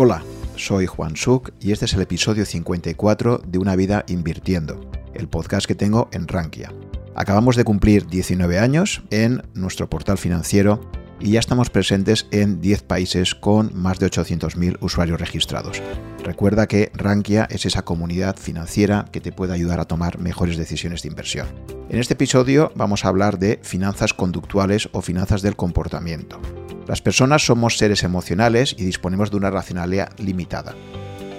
Hola, soy Juan Suk y este es el episodio 54 de Una vida invirtiendo, el podcast que tengo en Rankia. Acabamos de cumplir 19 años en nuestro portal financiero y ya estamos presentes en 10 países con más de 800.000 usuarios registrados. Recuerda que Rankia es esa comunidad financiera que te puede ayudar a tomar mejores decisiones de inversión. En este episodio vamos a hablar de finanzas conductuales o finanzas del comportamiento. Las personas somos seres emocionales y disponemos de una racionalidad limitada.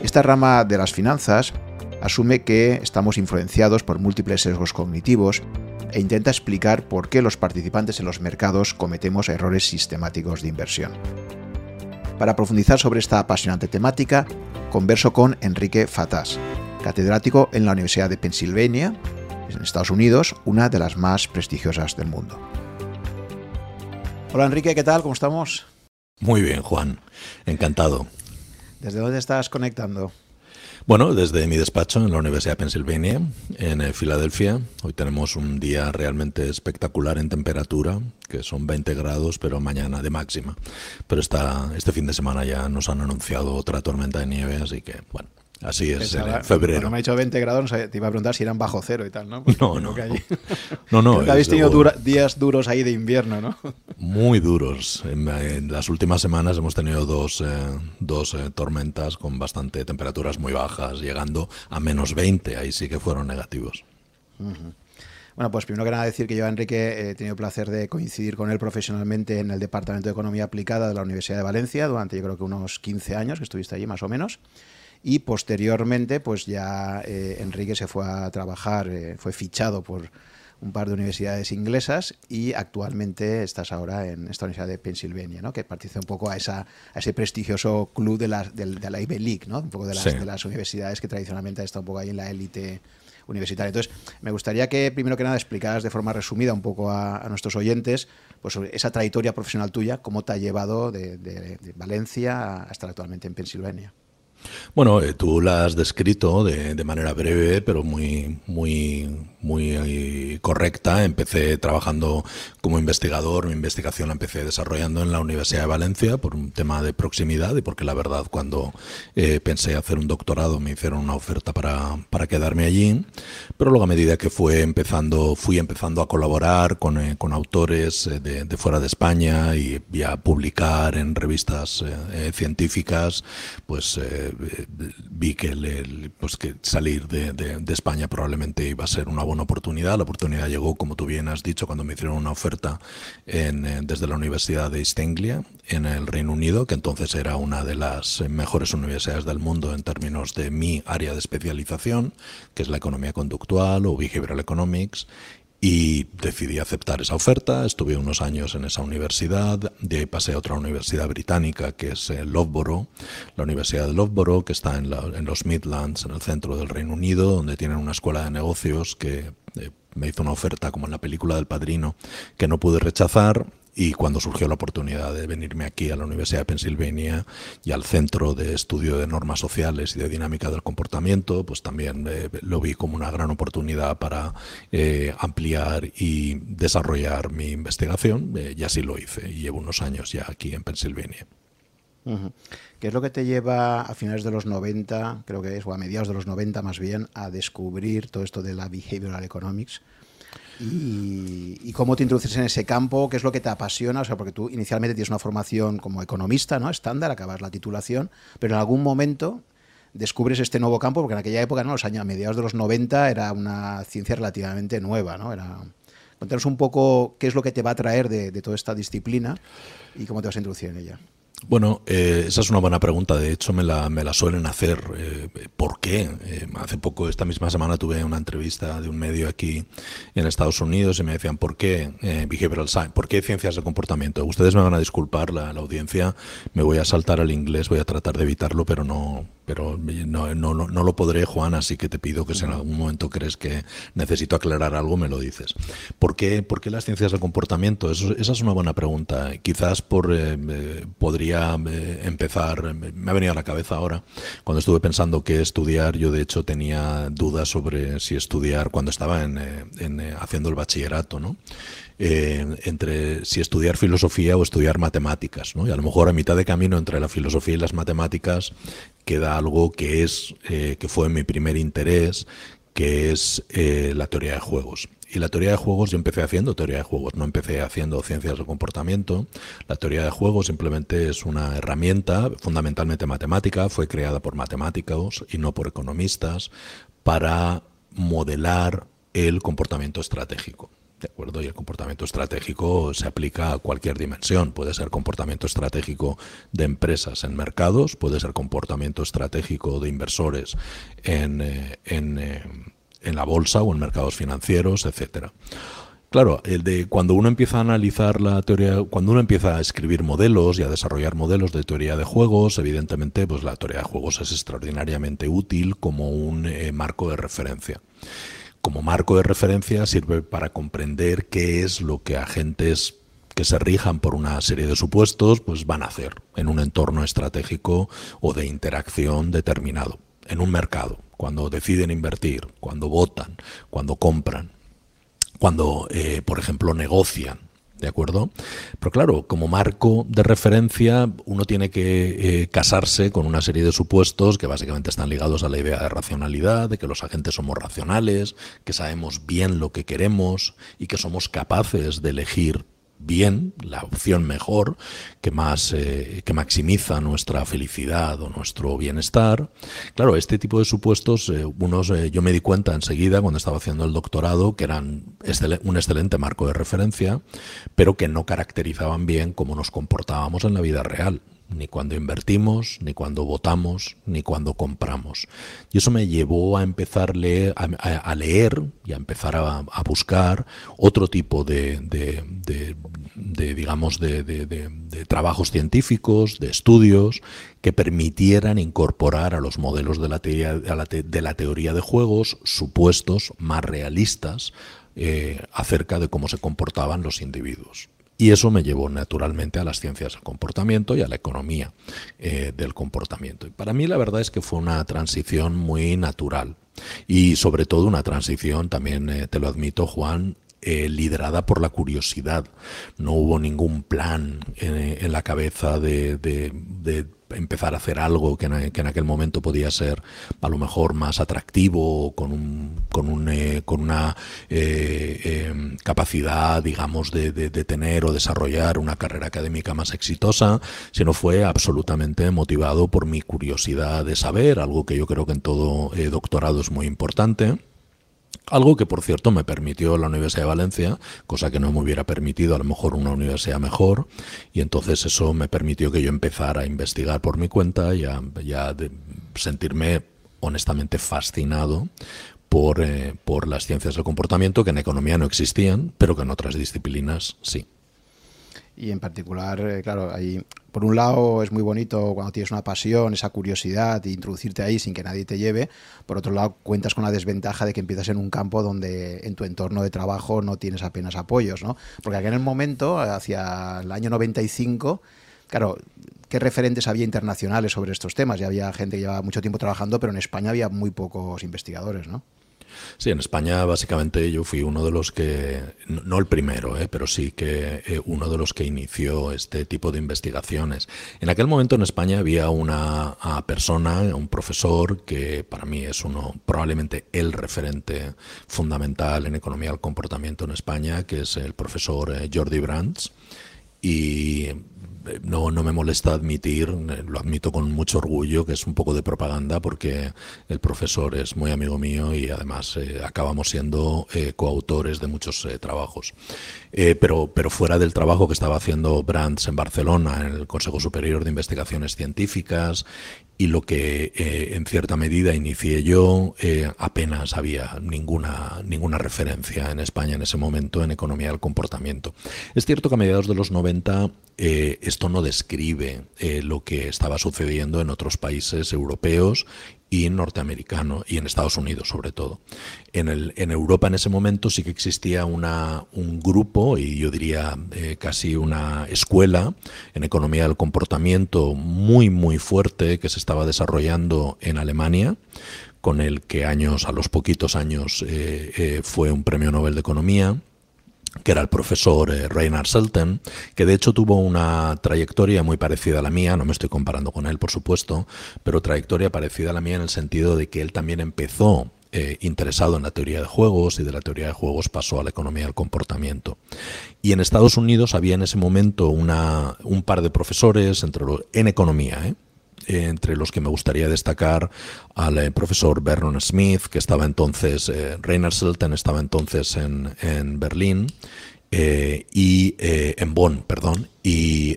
Esta rama de las finanzas asume que estamos influenciados por múltiples sesgos cognitivos e intenta explicar por qué los participantes en los mercados cometemos errores sistemáticos de inversión. Para profundizar sobre esta apasionante temática, converso con Enrique Fatás, catedrático en la Universidad de Pennsylvania, en Estados Unidos, una de las más prestigiosas del mundo. Hola Enrique, ¿qué tal? ¿Cómo estamos? Muy bien, Juan. Encantado. ¿Desde dónde estás conectando? Bueno, desde mi despacho en la Universidad de Pennsylvania, en eh, Filadelfia. Hoy tenemos un día realmente espectacular en temperatura, que son 20 grados, pero mañana de máxima. Pero esta, este fin de semana ya nos han anunciado otra tormenta de nieve, así que, bueno, Así es, en febrero. Cuando me ha dicho 20 grados, te iba a preguntar si eran bajo cero y tal, ¿no? no, no. no, no. habéis tenido días duros ahí de invierno, ¿no? Muy duros. En, las últimas semanas hemos tenido dos, eh, dos eh, tormentas con bastante temperaturas muy bajas, llegando a menos 20. Ahí sí que fueron negativos. Bueno, pues primero que nada decir que yo, Enrique, he tenido el placer de coincidir con él profesionalmente en el Departamento de Economía Aplicada de la Universidad de Valencia durante yo creo que unos 15 años que estuviste allí más o menos y posteriormente pues ya eh, Enrique se fue a trabajar, eh, fue fichado por un par de universidades inglesas y actualmente estás ahora en esta Universidad de Pennsylvania, ¿no? que pertenece un poco a, esa, a ese prestigioso club de la, de, la Ivy League, ¿no? un poco de las, de las universidades que tradicionalmente han estado un poco ahí en la élite universitaria. Entonces, me gustaría que primero que nada explicaras de forma resumida un poco a, nuestros oyentes pues, sobre esa trayectoria profesional tuya, cómo te ha llevado de, de Valencia a estar actualmente en Pennsylvania. Bueno, eh, tú la has descrito de, de, manera breve, pero muy, muy, muy eh, correcta. Empecé trabajando como investigador, mi investigación la empecé desarrollando en la Universidad de Valencia por un tema de proximidad y porque la verdad cuando eh, pensé hacer un doctorado me hicieron una oferta para, para, quedarme allí. Pero luego a medida que fue empezando, fui empezando a colaborar con, con autores de, de, fuera de España y, y, a publicar en revistas científicas, pues vi que, pues que salir de, España probablemente iba a ser una buena oportunidad. La oportunidad llegó, como tú bien has dicho, cuando me hicieron una oferta en, eh, desde la Universidad de East Anglia, en el Reino Unido, que entonces era una de las mejores universidades del mundo en términos de mi área de especialización, que es la economía conductual o behavioral economics, y decidí aceptar esa oferta. Estuve unos años en esa universidad, de ahí pasé a otra universidad británica que es eh, Loughborough, la Universidad de Loughborough, que está en, los Midlands, en el centro del Reino Unido, donde tienen una escuela de negocios que eh, me hizo una oferta como en la película del Padrino que no pude rechazar. Y cuando surgió la oportunidad de venirme aquí a la Universidad de Pennsylvania y al Centro de Estudio de Normas Sociales y de Dinámica del Comportamiento, pues también eh, lo vi como una gran oportunidad para eh, ampliar y desarrollar mi investigación. Y así lo hice. Y llevo unos años ya aquí en ¿Qué es lo que te lleva a finales de los 90, creo que es, o a mediados de los 90 más bien, a descubrir todo esto de la behavioral economics? y, cómo te introduces en ese campo, qué es lo que te apasiona, o sea, porque tú inicialmente tienes una formación como economista, ¿no? Estándar, acabas la titulación, pero en algún momento descubres este nuevo campo, porque en aquella época, ¿no? Los años mediados de los 90 era una ciencia relativamente nueva, ¿no? Era Cuéntanos un poco qué es lo que te va a traer de toda esta disciplina y cómo te vas a introducir en ella. Bueno, eh, esa es una buena pregunta. De hecho, me la, me la suelen hacer. Eh, ¿Por qué? Eh, hace poco, esta misma semana, tuve una entrevista de un medio aquí en Estados Unidos y me decían, ¿por qué behavioral science? ¿Por qué ciencias de comportamiento? Ustedes me van a disculpar, la, la, audiencia. Me voy a saltar al inglés, voy a tratar de evitarlo, pero no, pero no, no, no, lo podré, Juan, así que te pido que si en algún momento crees que necesito aclarar algo, me lo dices. ¿Por qué, por qué las ciencias del comportamiento? esa es una buena pregunta. Quizás por eh, podría eh, empezar, me ha venido a la cabeza ahora, cuando estuve pensando qué estudiar, yo de hecho tenía dudas sobre si estudiar cuando estaba en, en haciendo el bachillerato, ¿no? Entre si estudiar filosofía o estudiar matemáticas. ¿no? Y a lo mejor a mitad de camino entre la filosofía y las matemáticas queda algo que, es, eh, que fue mi primer interés, que es eh, la teoría de juegos. Y la teoría de juegos yo empecé haciendo teoría de juegos, no empecé haciendo ciencias del comportamiento. La teoría de juegos simplemente es una herramienta fundamentalmente matemática, fue creada por matemáticos y no por economistas para modelar el comportamiento estratégico. ¿De acuerdo? Y el comportamiento estratégico se aplica a cualquier dimensión. Puede ser comportamiento estratégico de empresas en mercados, puede ser comportamiento estratégico de inversores en, eh, eh, en, la bolsa o en mercados financieros, etcétera. Claro, el de cuando uno empieza a analizar la teoría, cuando uno empieza a escribir modelos y a desarrollar modelos de teoría de juegos, evidentemente, pues la teoría de juegos es extraordinariamente útil como un eh, marco de referencia como marco de referencia sirve para comprender qué es lo que agentes que se rijan por una serie de supuestos pues van a hacer en un entorno estratégico o de interacción determinado, en un mercado, cuando deciden invertir, cuando votan, cuando compran, cuando, eh, por ejemplo, negocian ¿De acuerdo? Pero claro, como marco de referencia, uno tiene que eh, casarse con una serie de supuestos que básicamente están ligados a la idea de racionalidad, de que los agentes somos racionales, que sabemos bien lo que queremos y que somos capaces de elegir bien, la opción mejor, que más eh, que maximiza nuestra felicidad o nuestro bienestar. Claro, este tipo de supuestos, eh, unos eh, yo me di cuenta enseguida cuando estaba haciendo el doctorado que eran un excelente marco de referencia, pero que no caracterizaban bien cómo nos comportábamos en la vida real ni cuando invertimos, ni cuando votamos, ni cuando compramos. Y eso me llevó a empezar a, leer y a empezar a, buscar otro tipo de, digamos, de, trabajos científicos, de estudios que permitieran incorporar a los modelos de la teoría de, la teoría de juegos supuestos más realistas eh, acerca de cómo se comportaban los individuos. Y eso me llevó naturalmente a las ciencias del comportamiento y a la economía eh, del comportamiento. Y para mí la verdad es que fue una transición muy natural y sobre todo una transición, también eh, te lo admito Juan, eh, liderada por la curiosidad. No hubo ningún plan en, la cabeza de, empezar a hacer algo que en, aquel momento podía ser a lo mejor más atractivo, con, un, con, un, eh, con una eh, em, capacidad, digamos, de, tener o desarrollar una carrera académica más exitosa, sino fue absolutamente motivado por mi curiosidad de saber, algo que yo creo que en todo eh, doctorado es muy importante algo que, por cierto, me permitió la Universidad de Valencia, cosa que no me hubiera permitido a lo mejor una universidad mejor, y entonces eso me permitió que yo empezara a investigar por mi cuenta y a, sentirme honestamente fascinado por, eh, por las ciencias del comportamiento que en economía no existían, pero que en otras disciplinas sí. Y en particular, eh, claro, ahí, por un lado es muy bonito cuando tienes una pasión, esa curiosidad, e introducirte ahí sin que nadie te lleve. Por otro lado, cuentas con la desventaja de que empiezas en un campo donde en tu entorno de trabajo no tienes apenas apoyos, ¿no? Porque aquí en el momento, hacia el año 95, claro, ¿qué referentes había internacionales sobre estos temas? Ya había gente que llevaba mucho tiempo trabajando, pero en España había muy pocos investigadores, ¿no? Sí, en España básicamente yo fui uno de los que, no el primero, eh, pero sí que eh, uno de los que inició este tipo de investigaciones. En aquel momento en España había una persona, un profesor, que para mí es uno, probablemente el referente fundamental en economía del comportamiento en España, que es el profesor eh, Jordi Brands. Y no, no me molesta admitir, eh, lo admito con mucho orgullo, que es un poco de propaganda porque el profesor es muy amigo mío y además eh, acabamos siendo eh, coautores de muchos trabajos. pero, pero fuera del trabajo que estaba haciendo Brands en Barcelona, en el Consejo Superior de Investigaciones Científicas y lo que eh, en cierta medida inicié yo, eh, apenas había ninguna, ninguna referencia en España en ese momento en economía del comportamiento. Es cierto que a mediados de los 90 eh, esto no describe lo que estaba sucediendo en otros países europeos y norteamericano y en Estados Unidos sobre todo. En, el, en Europa en ese momento sí que existía una, un grupo y yo diría eh, casi una escuela en economía del comportamiento muy muy fuerte que se estaba desarrollando en Alemania con el que años a los poquitos años eh, eh, fue un premio Nobel de Economía que era el profesor eh, Reinhard Selten, que de hecho tuvo una trayectoria muy parecida a la mía, no me estoy comparando con él, por supuesto, pero trayectoria parecida a la mía en el sentido de que él también empezó eh, interesado en la teoría de juegos y de la teoría de juegos pasó a la economía del comportamiento. Y en Estados Unidos había en ese momento una, un par de profesores entre en economía, ¿eh? Entre los que me gustaría destacar al eh, profesor Vernon Smith, que estaba entonces, eh, Selten estaba entonces en, en Berlín, eh, y en Bonn, perdón, y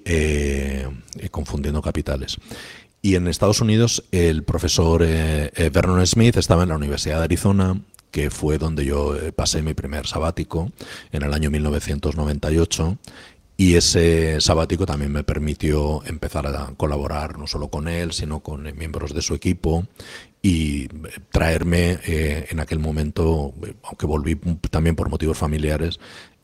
confundiendo capitales. Y en Estados Unidos el profesor Vernon Smith estaba en la Universidad de Arizona, que fue donde yo pasé mi primer sabático en el año 1998 y ese sabático también me permitió empezar a colaborar no solo con él, sino con miembros de su equipo y traerme eh, en aquel momento, aunque volví también por motivos familiares,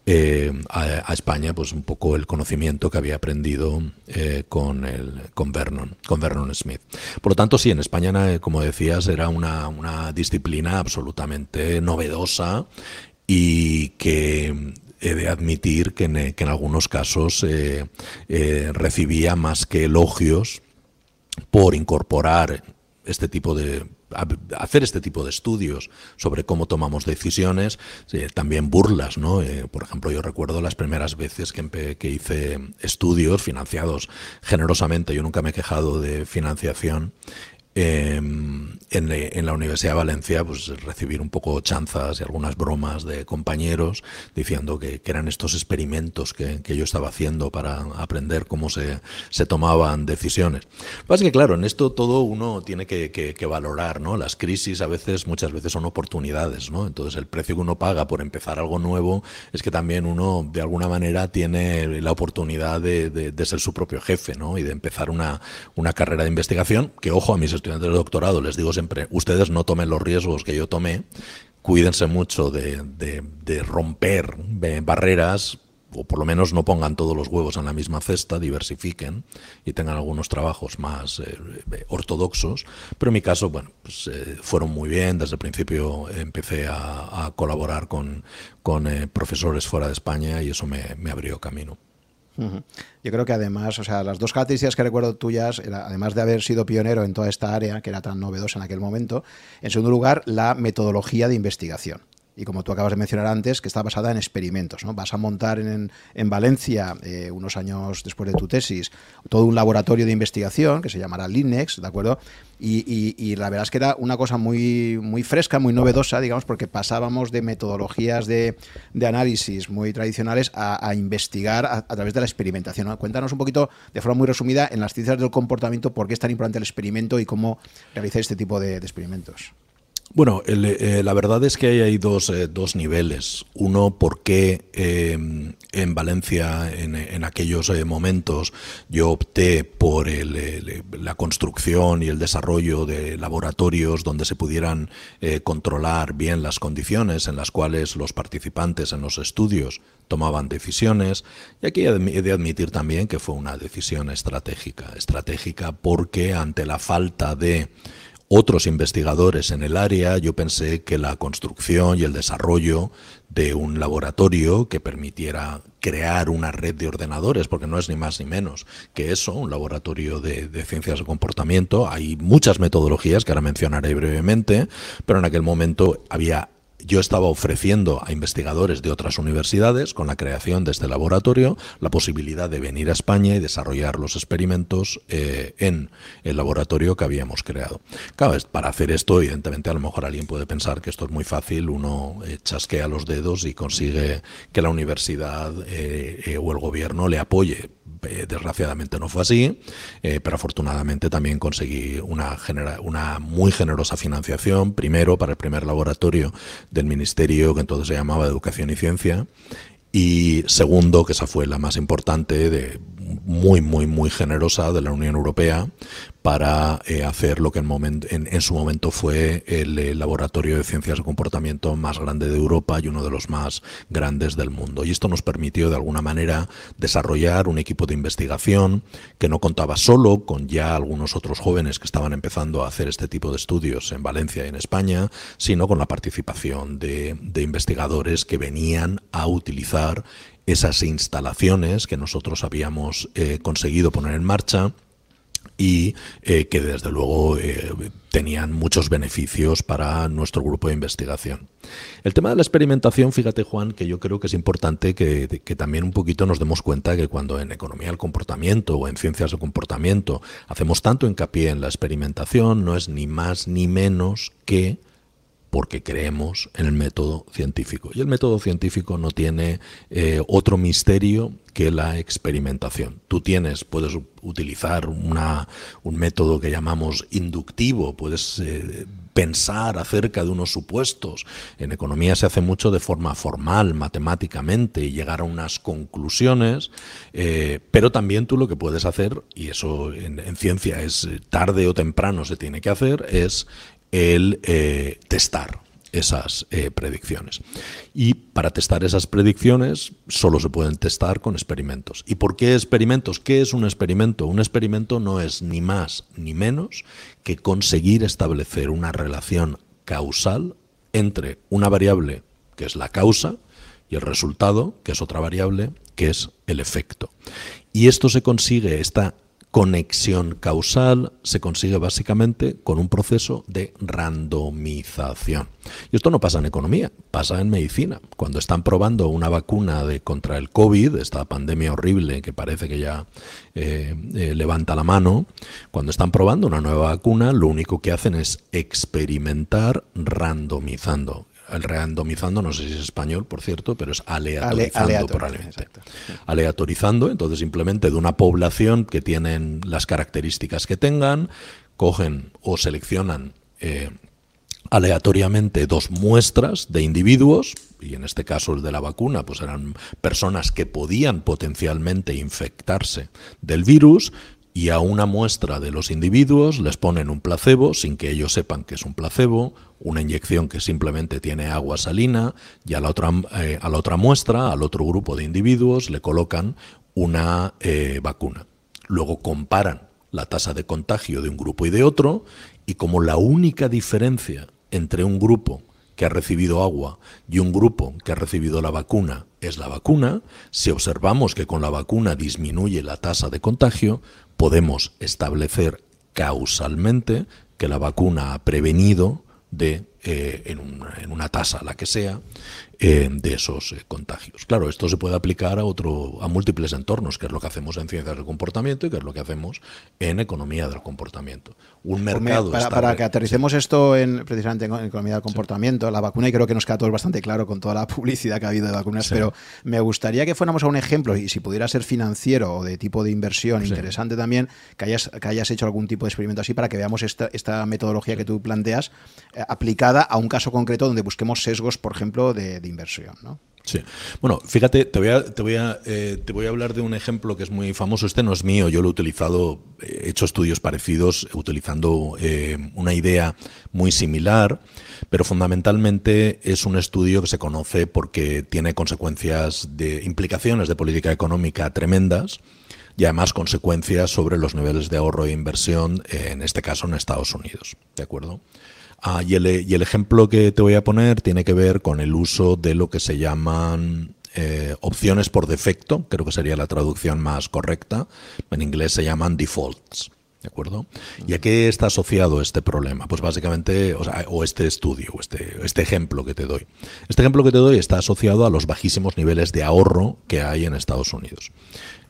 eh, a, España, pues un poco el conocimiento que había aprendido eh, con, el, con, Vernon, con Vernon Smith. Por lo tanto, sí, en España, como decías, era una, una disciplina absolutamente novedosa y que he de admitir que en, algunos casos eh, eh, recibía más que elogios por incorporar este tipo de hacer este tipo de estudios sobre cómo tomamos decisiones, eh, también burlas, ¿no? por ejemplo, yo recuerdo las primeras veces que, que, hice estudios financiados generosamente, yo nunca me he quejado de financiación, Em, en, la Universidad de Valencia, pues recibir un poco chanzas y algunas bromas de compañeros diciendo que, eran estos experimentos que, yo estaba haciendo para aprender cómo se, se tomaban decisiones. Lo que pasa es que, claro, en esto todo uno tiene que, valorar, ¿no? Las crisis a veces, muchas veces son oportunidades, ¿no? Entonces el precio que uno paga por empezar algo nuevo es que también uno, de alguna manera, tiene la oportunidad de, ser su propio jefe, ¿no? Y de empezar una, una carrera de investigación que, ojo, a mis estudiantes estudiantes de doctorado les digo siempre, ustedes no tomen los riesgos que yo tomé, cuídense mucho de, romper barreras o por lo menos no pongan todos los huevos en la misma cesta, diversifiquen y tengan algunos trabajos más eh, ortodoxos. Pero en mi caso, bueno, pues, eh, fueron muy bien. Desde el principio empecé a, colaborar con, con eh, profesores fuera de España y eso me, me abrió camino. Yo creo que además, o sea, las dos características que recuerdo tuyas, además de haber sido pionero en toda esta área, que era tan novedosa en aquel momento, en segundo lugar, la metodología de investigación y como tú acabas de mencionar antes, que está basada en experimentos. ¿no? Vas a montar en, en Valencia, eh, unos años después de tu tesis, todo un laboratorio de investigación que se llamará Linux, ¿de acuerdo? Y, la verdad es que era una cosa muy, muy fresca, muy novedosa, digamos, porque pasábamos de metodologías de, análisis muy tradicionales a, investigar a, través de la experimentación. Cuéntanos un poquito, de forma muy resumida, en las ciencias del comportamiento, por qué es tan importante el experimento y cómo realizar este tipo de experimentos. Bueno, eh, la verdad es que hay eh, dos, niveles. Uno, porque em, en Valencia, en, aquellos eh, momentos, yo opté por la construcción y el desarrollo de laboratorios donde se pudieran controlar bien las condiciones en las cuales los participantes en los estudios tomaban decisiones. Y aquí he de admitir también que fue una decisión estratégica. Estratégica porque ante la falta de otros investigadores en el área, yo pensé que la construcción y el desarrollo de un laboratorio que permitiera crear una red de ordenadores, porque no es ni más ni menos que eso, un laboratorio de, ciencias de comportamiento. Hay muchas metodologías que ahora mencionaré brevemente, pero en aquel momento había yo estaba ofreciendo a investigadores de otras universidades, con la creación de este laboratorio, la posibilidad de venir a España y desarrollar los experimentos eh, en el laboratorio que habíamos creado. Claro, para hacer esto, evidentemente, a lo mejor alguien puede pensar que esto es muy fácil, uno eh, chasquea los dedos y consigue que la universidad eh, o el gobierno le apoye eh, desgraciadamente no fue así, eh, pero afortunadamente también conseguí una, una muy generosa financiación, primero para el primer laboratorio del Ministerio, que entonces se llamaba Educación y Ciencia, Y segundo, que esa fue la más importante, de, muy, muy, muy generosa de la Unión Europea para eh, hacer lo que en, su momento fue el, laboratorio de ciencias de comportamiento más grande de Europa y uno de los más grandes del mundo. Y esto nos permitió, de alguna manera, desarrollar un equipo de investigación que no contaba solo con ya algunos otros jóvenes que estaban empezando a hacer este tipo de estudios en Valencia y en España, sino con la participación de investigadores que venían a utilizar esas instalaciones que nosotros habíamos eh, conseguido poner en marcha y eh, que desde luego eh, tenían muchos beneficios para nuestro grupo de investigación. El tema de la experimentación, fíjate Juan, que yo creo que es importante que, que, también un poquito nos demos cuenta que cuando en economía del comportamiento o en ciencias de comportamiento hacemos tanto hincapié en la experimentación, no es ni más ni menos que porque creemos en el método científico. Y el método científico no tiene eh, otro misterio que la experimentación. Tú tienes, puedes utilizar una, un método que llamamos inductivo, puedes eh, pensar acerca de unos supuestos. En economía se hace mucho de forma formal, matemáticamente, y llegar a unas conclusiones, eh, pero también tú lo que puedes hacer, y eso en, en ciencia es tarde o temprano se tiene que hacer, es el eh, testar esas eh, predicciones. Y para testar esas predicciones solo se pueden testar con experimentos. ¿Y por qué experimentos? ¿Qué es un experimento? Un experimento no es ni más ni menos que conseguir establecer una relación causal entre una variable que es la causa y el resultado, que es otra variable, que es el efecto. Y esto se consigue, esta conexión causal se consigue básicamente con un proceso de randomización. Y esto no pasa en economía, pasa en medicina. Cuando están probando una vacuna de, contra el COVID, esta pandemia horrible que parece que ya eh, eh, levanta la mano, cuando están probando una nueva vacuna, lo único que hacen es experimentar randomizando randomizando, no sé si es español, por cierto, pero es aleatorizando probablemente. Aleatorizando, entonces simplemente de una población que tienen las características que tengan, cogen o seleccionan eh, aleatoriamente dos muestras de individuos, y en este caso el de la vacuna, pues eran personas que podían potencialmente infectarse del virus, y a una muestra de los individuos les ponen un placebo sin que ellos sepan que es un placebo, una inyección que simplemente tiene agua salina y a la otra, eh, a la otra muestra, al otro grupo de individuos, le colocan una eh, vacuna. Luego comparan la tasa de contagio de un grupo y de otro y como la única diferencia entre un grupo que ha recibido agua y un grupo que ha recibido la vacuna es la vacuna, si observamos que con la vacuna disminuye la tasa de contagio, podemos establecer causalmente que la vacuna ha prevenido de, eh, en, en, una, tasa, la que sea, eh, de esos eh, contagios. Claro, esto se puede aplicar a, otro, a múltiples entornos, que es lo que hacemos en ciencias del comportamiento y que es lo que hacemos en economía del comportamiento. Un mercado... Para, para que aterricemos esto en, precisamente en, economía del comportamiento, la vacuna, y creo que nos queda todo bastante claro con toda la publicidad que ha habido de vacunas, pero me gustaría que fuéramos a un ejemplo, y si pudiera ser financiero o de tipo de inversión interesante también, que hayas, que hayas hecho algún tipo de experimento así para que veamos esta, esta metodología que tú planteas eh, aplicada a un caso concreto donde busquemos sesgos, por ejemplo, de inversión. ¿no? Sí. Bueno, fíjate, te voy, a, te, voy a, eh, te voy a hablar de un ejemplo que es muy famoso. Este no es mío, yo lo he utilizado, he hecho estudios parecidos utilizando eh, una idea muy similar, pero fundamentalmente es un estudio que se conoce porque tiene consecuencias de implicaciones de política económica tremendas y además consecuencias sobre los niveles de ahorro e inversión, en este caso en Estados Unidos. ¿De acuerdo? Ah, y, el, ejemplo que te voy a poner tiene que ver con el uso de lo que se llaman eh, opciones por defecto, creo que sería la traducción más correcta. En inglés se llaman defaults. ¿De acuerdo? ¿Y a qué está asociado este problema? Pues básicamente, o este estudio, o este, este ejemplo que te doy. Este ejemplo que te doy está asociado a los bajísimos niveles de ahorro que hay en Estados Unidos.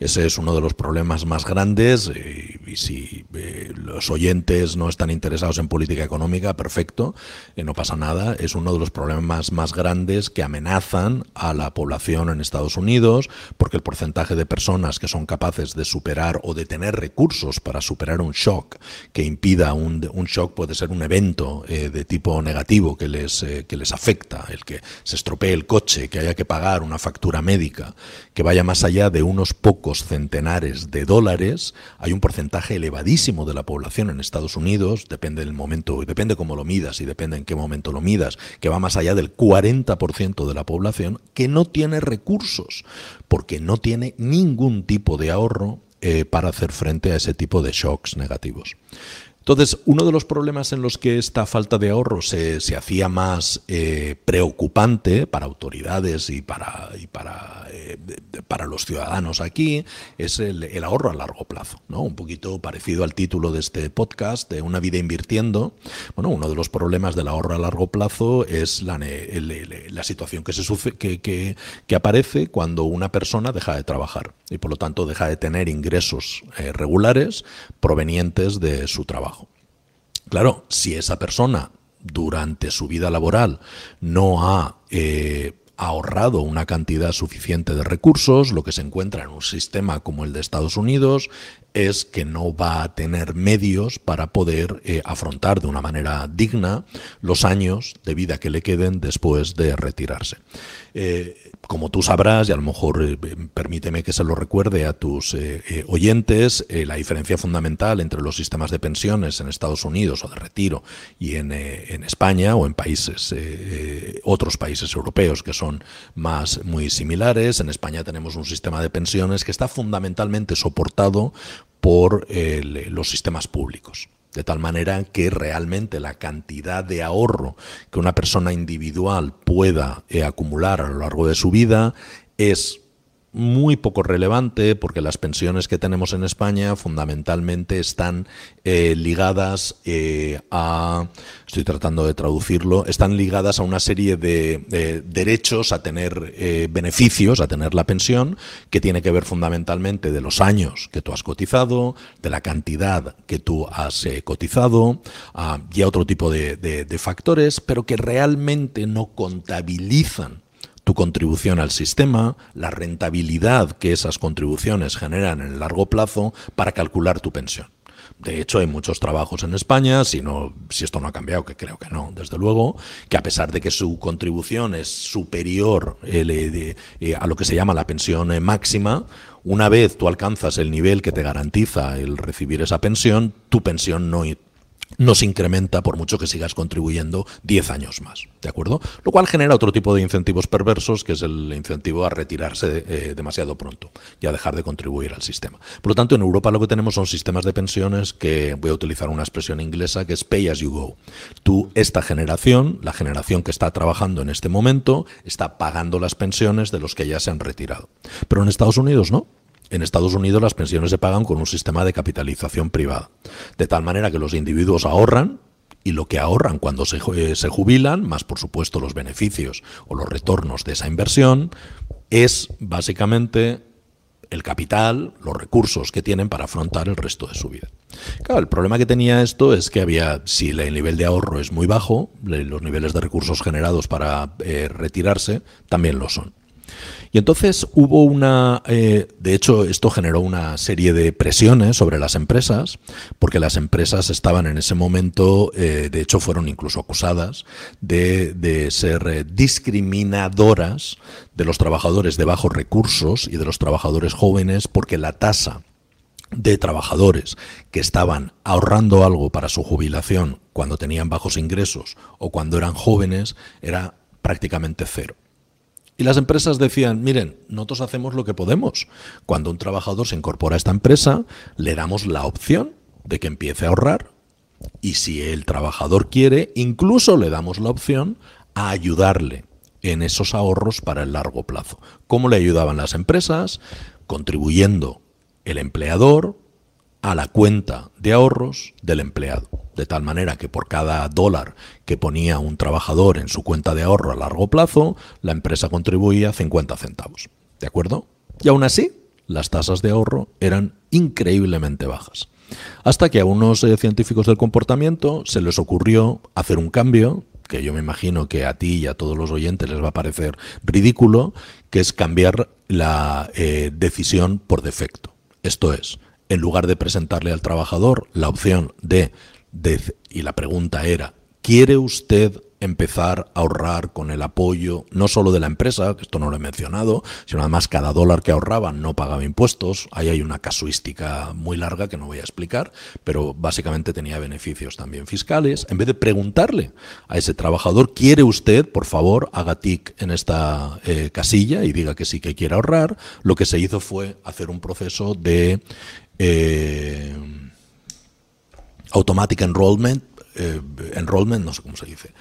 Ese es uno de los problemas más grandes eh, y si eh, los oyentes no están interesados en política económica, perfecto, eh, no pasa nada. Es uno de los problemas más grandes que amenazan a la población en Estados Unidos porque el porcentaje de personas que son capaces de superar o de tener recursos para superar un shock que impida un, un shock puede ser un evento de tipo negativo que les, que les afecta, el que se estropee el coche, que haya que pagar una factura médica, que vaya más allá de unos pocos centenares de dólares, hay un porcentaje elevadísimo de la población en Estados Unidos, depende del momento, depende cómo lo midas y depende en qué momento lo midas, que va más allá del 40% de la población que no tiene recursos, porque no tiene ningún tipo de ahorro eh, para hacer frente a ese tipo de shocks negativos. Entonces, uno de los problemas en los que esta falta de ahorro se, hacía más eh, preocupante para autoridades y para, y para, eh, para los ciudadanos aquí es el, ahorro a largo plazo, ¿no? Un poquito parecido al título de este podcast, de Una vida invirtiendo. Bueno, uno de los problemas del ahorro a largo plazo es la, la situación que, se, que, que, que, aparece cuando una persona deja de trabajar y por lo tanto deja de tener ingresos eh, regulares provenientes de su trabajo. Claro, si esa persona durante su vida laboral no ha eh, ahorrado una cantidad suficiente de recursos, lo que se encuentra en un sistema como el de Estados Unidos es que no va a tener medios para poder eh, afrontar de una manera digna los años de vida que le queden después de retirarse. Eh, como tú sabrás, y a lo mejor eh, permíteme que se lo recuerde a tus eh, eh, oyentes, la diferencia fundamental entre los sistemas de pensiones en Estados Unidos o de retiro y en, en España o en países, otros países europeos que son más muy similares. En España tenemos un sistema de pensiones que está fundamentalmente soportado por los sistemas públicos. De tal manera que realmente la cantidad de ahorro que una persona individual pueda eh, acumular a lo largo de su vida es muy poco relevante porque las pensiones que tenemos en España fundamentalmente están eh, ligadas eh, a, estoy tratando de traducirlo, están ligadas a una serie de, derechos a tener eh, beneficios, a tener la pensión, que tiene que ver fundamentalmente de los años que tú has cotizado, de la cantidad que tú has cotizado ah, y a otro tipo de factores, pero que realmente no contabilizan tu contribución al sistema, la rentabilidad que esas contribuciones generan en el largo plazo para calcular tu pensión. De hecho, hay muchos trabajos en España, si, no, si esto no ha cambiado, que creo que no, desde luego, que a pesar de que su contribución es superior eh, eh, a lo que se llama la pensión eh, máxima, una vez tú alcanzas el nivel que te garantiza el recibir esa pensión, tu pensión no, no se incrementa por mucho que sigas contribuyendo 10 años más, ¿de acuerdo? Lo cual genera otro tipo de incentivos perversos, que es el incentivo a retirarse eh, demasiado pronto y a dejar de contribuir al sistema. Por lo tanto, en Europa lo que tenemos son sistemas de pensiones que, voy a utilizar una expresión inglesa, que es pay as you go. Tú, esta generación, la generación que está trabajando en este momento, está pagando las pensiones de los que ya se han retirado. Pero en Estados Unidos no. En Estados Unidos las pensiones se pagan con un sistema de capitalización privada, de tal manera que los individuos ahorran y lo que ahorran cuando se, eh, se, jubilan, más por supuesto los beneficios o los retornos de esa inversión, es básicamente el capital, los recursos que tienen para afrontar el resto de su vida. Claro, el problema que tenía esto es que había, si el nivel de ahorro es muy bajo, los niveles de recursos generados para eh, retirarse también lo son. Y entonces hubo una, eh, de hecho esto generó una serie de presiones sobre las empresas, porque las empresas estaban en ese momento, eh, de hecho fueron incluso acusadas de, de ser eh, discriminadoras de los trabajadores de bajos recursos y de los trabajadores jóvenes, porque la tasa de trabajadores que estaban ahorrando algo para su jubilación cuando tenían bajos ingresos o cuando eran jóvenes era prácticamente cero. Y las empresas decían, miren, nosotros hacemos lo que podemos. Cuando un trabajador se incorpora a esta empresa, le damos la opción de que empiece a ahorrar y si el trabajador quiere, incluso le damos la opción a ayudarle en esos ahorros para el largo plazo. ¿Cómo le ayudaban las empresas? Contribuyendo el empleador a la cuenta de ahorros del empleado de tal manera que por cada dólar que ponía un trabajador en su cuenta de ahorro a largo plazo, la empresa contribuía 50 centavos. ¿De acuerdo? Y aún así, las tasas de ahorro eran increíblemente bajas. Hasta que a unos eh, científicos del comportamiento se les ocurrió hacer un cambio que yo me imagino que a ti y a todos los oyentes les va a parecer ridículo, que es cambiar la eh, decisión por defecto. Esto es, en lugar de presentarle al trabajador la opción de, y la pregunta era, ¿quiere usted empezar a ahorrar con el apoyo no solo de la empresa, que esto no lo he mencionado, sino además cada dólar que ahorraban no pagaba impuestos. Ahí hay una casuística muy larga que no voy a explicar, pero básicamente tenía beneficios también fiscales. En vez de preguntarle a ese trabajador, ¿quiere usted, por favor, haga tic en esta eh, casilla y diga que sí que quiere ahorrar? Lo que se hizo fue hacer un proceso de... Eh, automatic enrollment, eh, enrollment, no sé cómo se dice,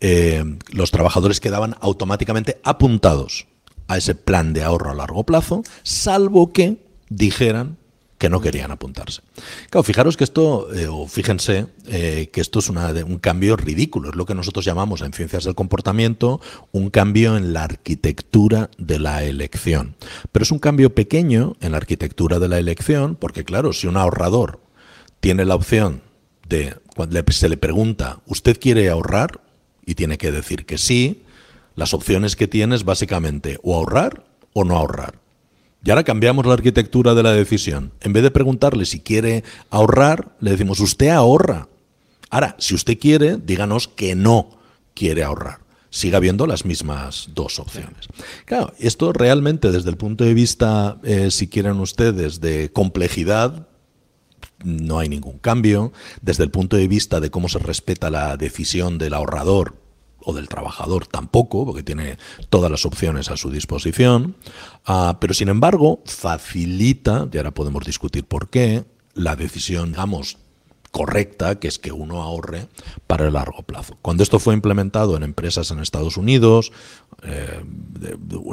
eh, los trabajadores quedaban automáticamente apuntados a ese plan de ahorro a largo plazo, salvo que dijeran que no querían apuntarse. Claro, fijaros que esto, eh, o fíjense eh, que esto es un cambio ridículo, es lo que nosotros llamamos en ciencias del comportamiento un cambio en la arquitectura de la elección. Pero es un cambio pequeño en la arquitectura de la elección, porque claro, si un ahorrador tiene la opción de, cuando se le pregunta, ¿usted quiere ahorrar? y tiene que decir que sí, las opciones que tienes básicamente o ahorrar o no ahorrar. Y ahora cambiamos la arquitectura de la decisión. En vez de preguntarle si quiere ahorrar, le decimos, usted ahorra. Ahora, si usted quiere, díganos que no quiere ahorrar. Siga habiendo las mismas dos opciones. Claro, esto realmente desde el punto de vista, eh, si quieren ustedes, de complejidad, no hay ningún cambio. Desde el punto de vista de cómo se respeta la decisión del ahorrador o del trabajador tampoco, porque tiene todas las opciones a su disposición. Ah, pero sin embargo, facilita, y ahora podemos discutir por qué, la decisión, digamos, correcta, que es que uno ahorre para el largo plazo. Cuando esto fue implementado en empresas en Estados Unidos, eh,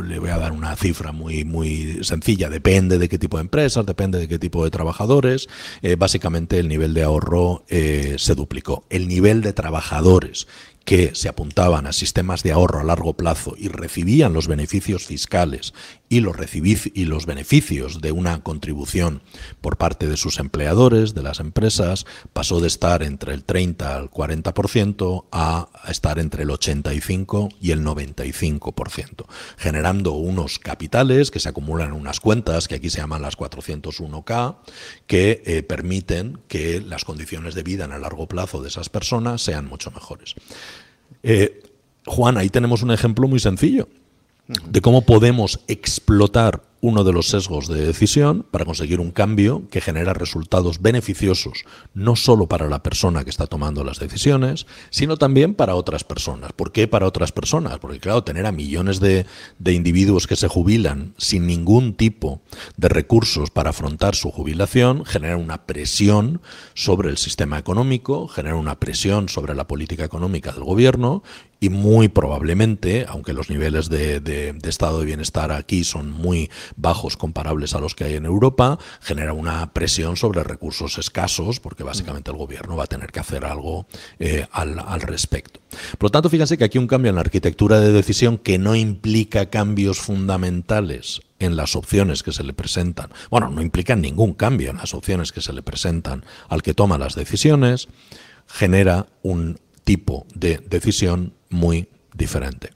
le voy a dar una cifra muy, muy sencilla, depende de qué tipo de empresas, depende de qué tipo de trabajadores, eh, básicamente el nivel de ahorro eh, se duplicó. El nivel de trabajadores que se apuntaban a sistemas de ahorro a largo plazo y recibían los beneficios fiscales y los, y los beneficios de una contribución por parte de sus empleadores, de las empresas, pasó de estar entre el 30 al 40% a estar entre el 85 y el 95%, generando unos capitales que se acumulan en unas cuentas que aquí se llaman las 401k, que eh, permiten que las condiciones de vida en el largo plazo de esas personas sean mucho mejores. Eh, Juan, ahí tenemos un ejemplo muy sencillo de cómo podemos explotar uno de los sesgos de decisión para conseguir un cambio que genera resultados beneficiosos no solo para la persona que está tomando las decisiones, sino también para otras personas. ¿Por qué para otras personas? Porque claro, tener a millones de, de individuos que se jubilan sin ningún tipo de recursos para afrontar su jubilación genera una presión sobre el sistema económico, genera una presión sobre la política económica del gobierno y muy probablemente, aunque los niveles de, estado de bienestar aquí son muy bajos comparables a los que hay en Europa, genera una presión sobre recursos escasos, porque básicamente el gobierno va a tener que hacer algo eh, al, al, respecto. Por lo tanto, fíjense que aquí un cambio en la arquitectura de decisión que no implica cambios fundamentales en las opciones que se le presentan, bueno, no implica ningún cambio en las opciones que se le presentan al que toma las decisiones, genera un tipo de decisión muy diferente.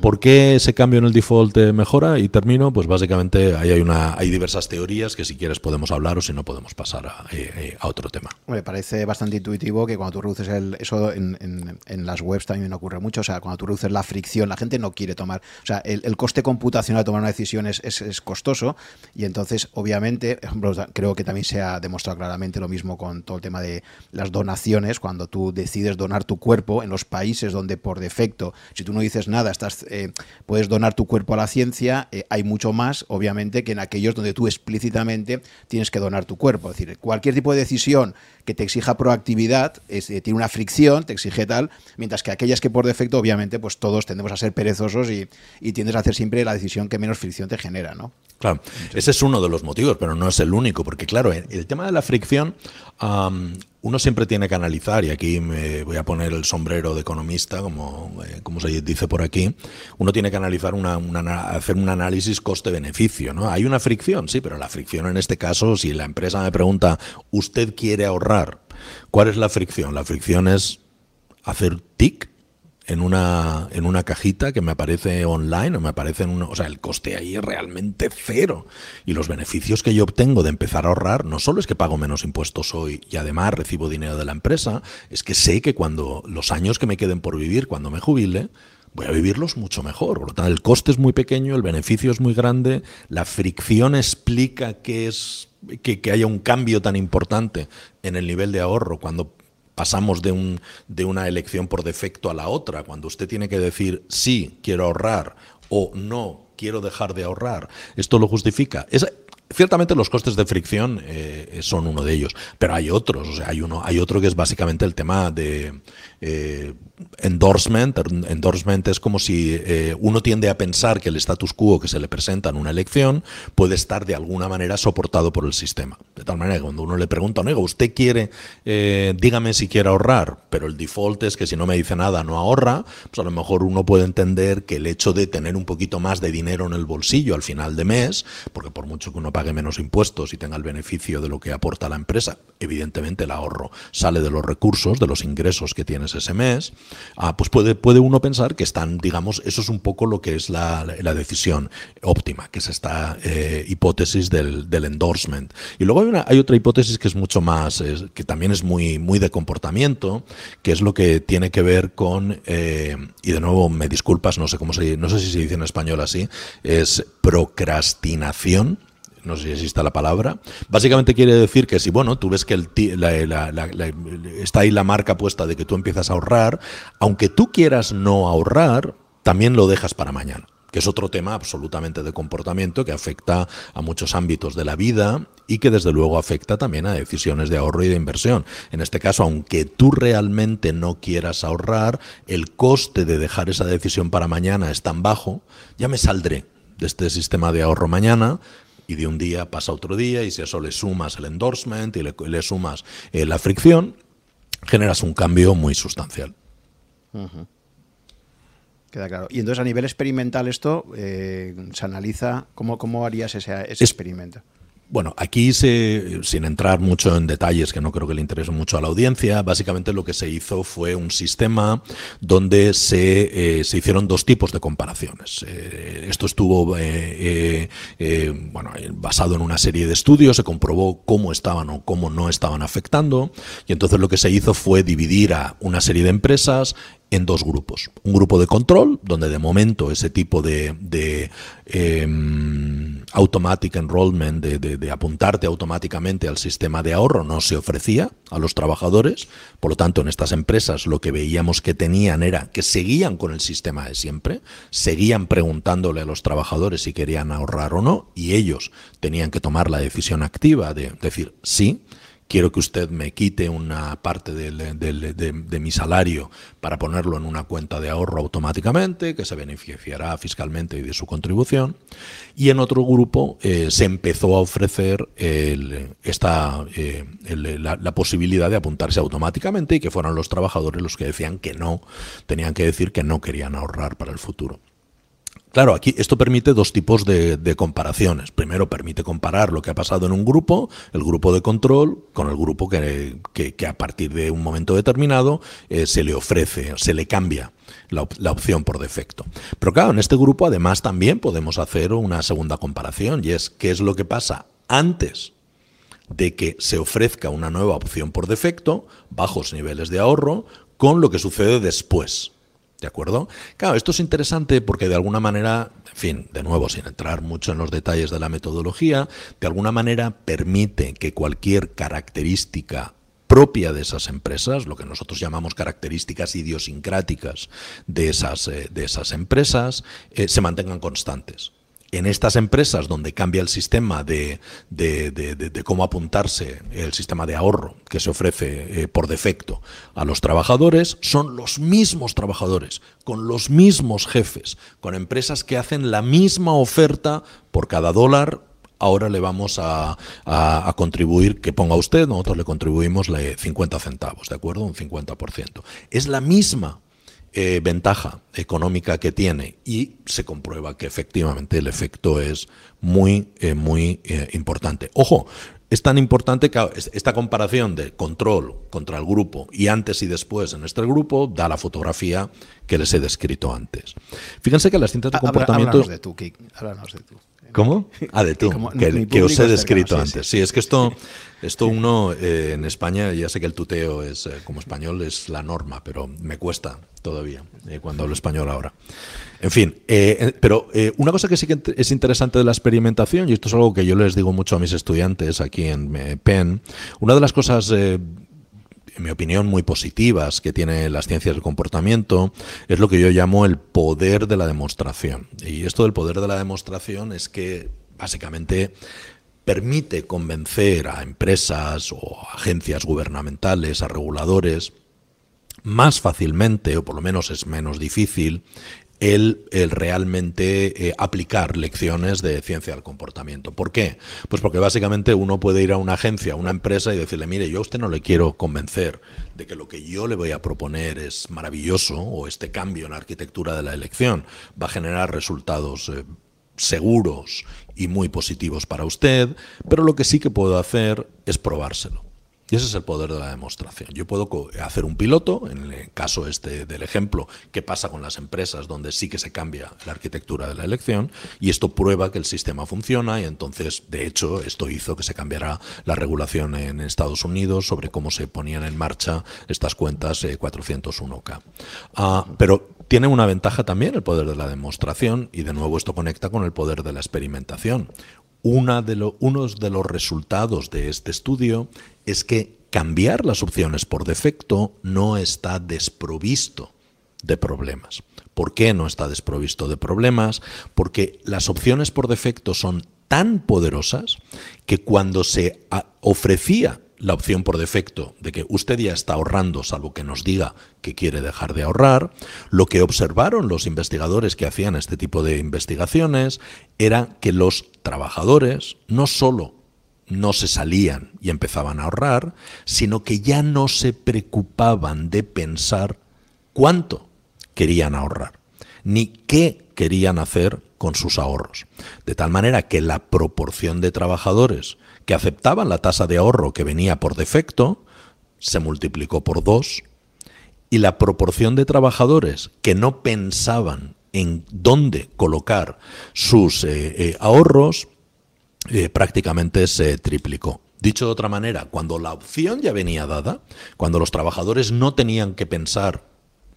¿Por qué ese cambio en el default mejora? Y termino, pues básicamente ahí hay, una, hay diversas teorías que si quieres podemos hablar o si no podemos pasar a, eh, eh, otro tema. Me parece bastante intuitivo que cuando tú reduces el, eso en, en, las webs también ocurre mucho, o sea, cuando tú reduces la fricción, la gente no quiere tomar, o sea, el, coste computacional de tomar una decisión es, es, costoso y entonces obviamente, creo que también se ha demostrado claramente lo mismo con todo el tema de las donaciones, cuando tú decides donar tu cuerpo en los países donde por defecto, si tú no dices nada, estás eh, puedes donar tu cuerpo a la ciencia, eh, hay mucho más, obviamente, que en aquellos donde tú explícitamente tienes que donar tu cuerpo. Es decir, cualquier tipo de decisión que te exija proactividad eh, tiene una fricción, te exige tal, mientras que aquellas que por defecto, obviamente, pues todos tendemos a ser perezosos y, y tiendes a hacer siempre la decisión que menos fricción te genera, ¿no? Claro, ese es uno de los motivos, pero no es el único, porque claro, el tema de la fricción, uno siempre tiene que analizar, y aquí me voy a poner el sombrero de economista, como, eh, como se dice por aquí, uno tiene que analizar una, hacer un análisis coste-beneficio. ¿no? Hay una fricción, sí, pero la fricción en este caso, si la empresa me pregunta, ¿usted quiere ahorrar? ¿Cuál es la fricción? La fricción es hacer tic en una, en una cajita que me aparece online o me aparece en una, o sea, el coste ahí es realmente cero. Y los beneficios que yo obtengo de empezar a ahorrar no solo es que pago menos impuestos hoy y además recibo dinero de la empresa, es que sé que cuando los años que me queden por vivir, cuando me jubile, voy a vivirlos mucho mejor. Por lo tanto, el coste es muy pequeño, el beneficio es muy grande, la fricción explica que, es, que, que haya un cambio tan importante en el nivel de ahorro cuando pasamos de, un, de una elección por defecto a la otra, cuando usted tiene que decir sí, quiero ahorrar o no, quiero dejar de ahorrar, esto lo justifica. Ciertamente los costes de fricción eh, son uno de ellos, pero hay otros. Hay uno, hay otro que es básicamente el tema de eh, endorsement. Endorsement es como si eh, uno tiende a pensar que el status quo que se le presenta en una elección puede estar de alguna manera soportado por el sistema. De tal manera que cuando uno le pregunta, oiga, usted quiere, dígame si quiere ahorrar, pero el default es que si no me dice nada no ahorra, pues a lo mejor uno puede entender que el hecho de tener un poquito más de dinero en el bolsillo al final de mes, porque por mucho que uno pague menos impuestos y tenga el beneficio de lo que aporta la empresa, evidentemente el ahorro sale de los recursos, de los ingresos que tienes ese mes, ah, pues puede, puede uno pensar que están, digamos, eso es un poco lo que es la, decisión óptima, que es esta eh, hipótesis del, endorsement. Y luego hay, una, hay otra hipótesis que es mucho más, que también es muy, muy de comportamiento, que es lo que tiene que ver con, eh, y de nuevo me disculpas, no sé cómo se, no sé si se dice en español así, es procrastinación no sé si existe la palabra, básicamente quiere decir que si, bueno, tú ves que el está ahí la marca puesta de que tú empiezas a ahorrar, aunque tú quieras no ahorrar, también lo dejas para mañana que es otro tema absolutamente de comportamiento que afecta a muchos ámbitos de la vida y que desde luego afecta también a decisiones de ahorro y de inversión. En este caso, aunque tú realmente no quieras ahorrar, el coste de dejar esa decisión para mañana es tan bajo, ya me saldré de este sistema de ahorro mañana, y de un día pasa otro día y si a eso le sumas el endorsement y le, sumas eh, la fricción, generas un cambio muy sustancial. Queda claro. Y entonces a nivel experimental esto eh, se analiza, ¿cómo, cómo harías ese, ese experimento? Bueno, aquí sin entrar mucho en detalles que no creo que le interese mucho a la audiencia, básicamente lo que se hizo fue un sistema donde se, eh, se hicieron dos tipos de comparaciones. Eh, esto estuvo eh, bueno, basado en una serie de estudios, se comprobó cómo estaban o cómo no estaban afectando, y entonces lo que se hizo fue dividir a una serie de empresas en dos grupos. Un grupo de control, donde de momento ese tipo de, de em, automatic enrollment, de, apuntarte automáticamente al sistema de ahorro, no se ofrecía a los trabajadores. Por lo tanto, en estas empresas lo que veíamos que tenían era que seguían con el sistema de siempre, seguían preguntándole a los trabajadores si querían ahorrar o no, y ellos tenían que tomar la decisión activa de decir sí quiero que usted me quite una parte de, mi salario para ponerlo en una cuenta de ahorro automáticamente, que se beneficiará fiscalmente y de su contribución. Y en otro grupo eh, se empezó a ofrecer esta, eh, la, la, posibilidad de apuntarse automáticamente y que fueran los trabajadores los que decían que no, tenían que decir que no querían ahorrar para el futuro. Claro, aquí esto permite dos tipos de, comparaciones. Primero, permite comparar lo que ha pasado en un grupo, el grupo de control, con el grupo que, a partir de un momento determinado eh, se le ofrece, se le cambia la, la, opción por defecto. Pero claro, en este grupo además también podemos hacer una segunda comparación y es qué es lo que pasa antes de que se ofrezca una nueva opción por defecto, bajos niveles de ahorro, con lo que sucede después. ¿De acuerdo? Claro, esto es interesante porque de alguna manera, en fin, de nuevo, sin entrar mucho en los detalles de la metodología, de alguna manera permite que cualquier característica propia de esas empresas, lo que nosotros llamamos características idiosincráticas de esas, eh, de esas empresas, eh, se mantengan constantes en estas empresas donde cambia el sistema de, cómo apuntarse, el sistema de ahorro que se ofrece eh, por defecto a los trabajadores, son los mismos trabajadores, con los mismos jefes, con empresas que hacen la misma oferta por cada dólar. Ahora le vamos a, a contribuir, que ponga usted, nosotros le contribuimos 50 centavos, ¿de acuerdo? Un 50%. Es la misma eh, ventaja económica que tiene y se comprueba que efectivamente el efecto es muy, eh, muy eh, importante. Ojo, es tan importante que esta comparación de control contra el grupo y antes y después en este grupo da la fotografía que les he descrito antes. Fíjense que las cintas de comportamiento... Háblanos de tú, Kik. Háblanos de tú. ¿Cómo? Ah, de tú, que, os he descrito antes. Sí, es que esto, esto uno eh, en España, ya sé que el tuteo es, eh, como español, es la norma, pero me cuesta todavía eh, cuando hablo español ahora. En fin, pero una cosa que sí que es interesante de la experimentación, y esto es algo que yo les digo mucho a mis estudiantes aquí en Penn, una de las cosas en mi opinión, muy positivas que tiene las ciencias del comportamiento, es lo que yo llamo el poder de la demostración. Y esto del poder de la demostración es que básicamente permite convencer a empresas o agencias gubernamentales, a reguladores, más fácilmente, o por lo menos es menos difícil, el, realmente eh, aplicar lecciones de ciencia del comportamiento. ¿Por qué? Pues porque básicamente uno puede ir a una agencia, a una empresa y decirle, mire, yo a usted no le quiero convencer de que lo que yo le voy a proponer es maravilloso o este cambio en la arquitectura de la elección va a generar resultados eh, seguros y muy positivos para usted, pero lo que sí que puedo hacer es probárselo. Y ese es el poder de la demostración. Yo puedo hacer un piloto, en el caso este del ejemplo, que pasa con las empresas donde sí que se cambia la arquitectura de la elección, y esto prueba que el sistema funciona, y entonces, de hecho, esto hizo que se cambiara la regulación en Estados Unidos sobre cómo se ponían en marcha estas cuentas 401K. Eh, ah, pero tiene una ventaja también el poder de la demostración, y de nuevo esto conecta con el poder de la experimentación. De unos de los resultados de este estudio es que cambiar las opciones por defecto no está desprovisto de problemas. ¿Por qué no está desprovisto de problemas? Porque las opciones por defecto son tan poderosas que cuando se ofrecía la opción por defecto de que usted ya está ahorrando, salvo que nos diga que quiere dejar de ahorrar, lo que observaron los investigadores que hacían este tipo de investigaciones era que los trabajadores no solo no se salían y empezaban a ahorrar, sino que ya no se preocupaban de pensar cuánto querían ahorrar, ni qué querían hacer con sus ahorros. De tal manera que la proporción de trabajadores que aceptaban la tasa de ahorro que venía por defecto se multiplicó por dos y la proporción de trabajadores que no pensaban en dónde colocar sus eh, eh, ahorros eh, prácticamente se triplicó. Dicho de otra manera, cuando la opción ya venía dada, cuando los trabajadores no tenían que pensar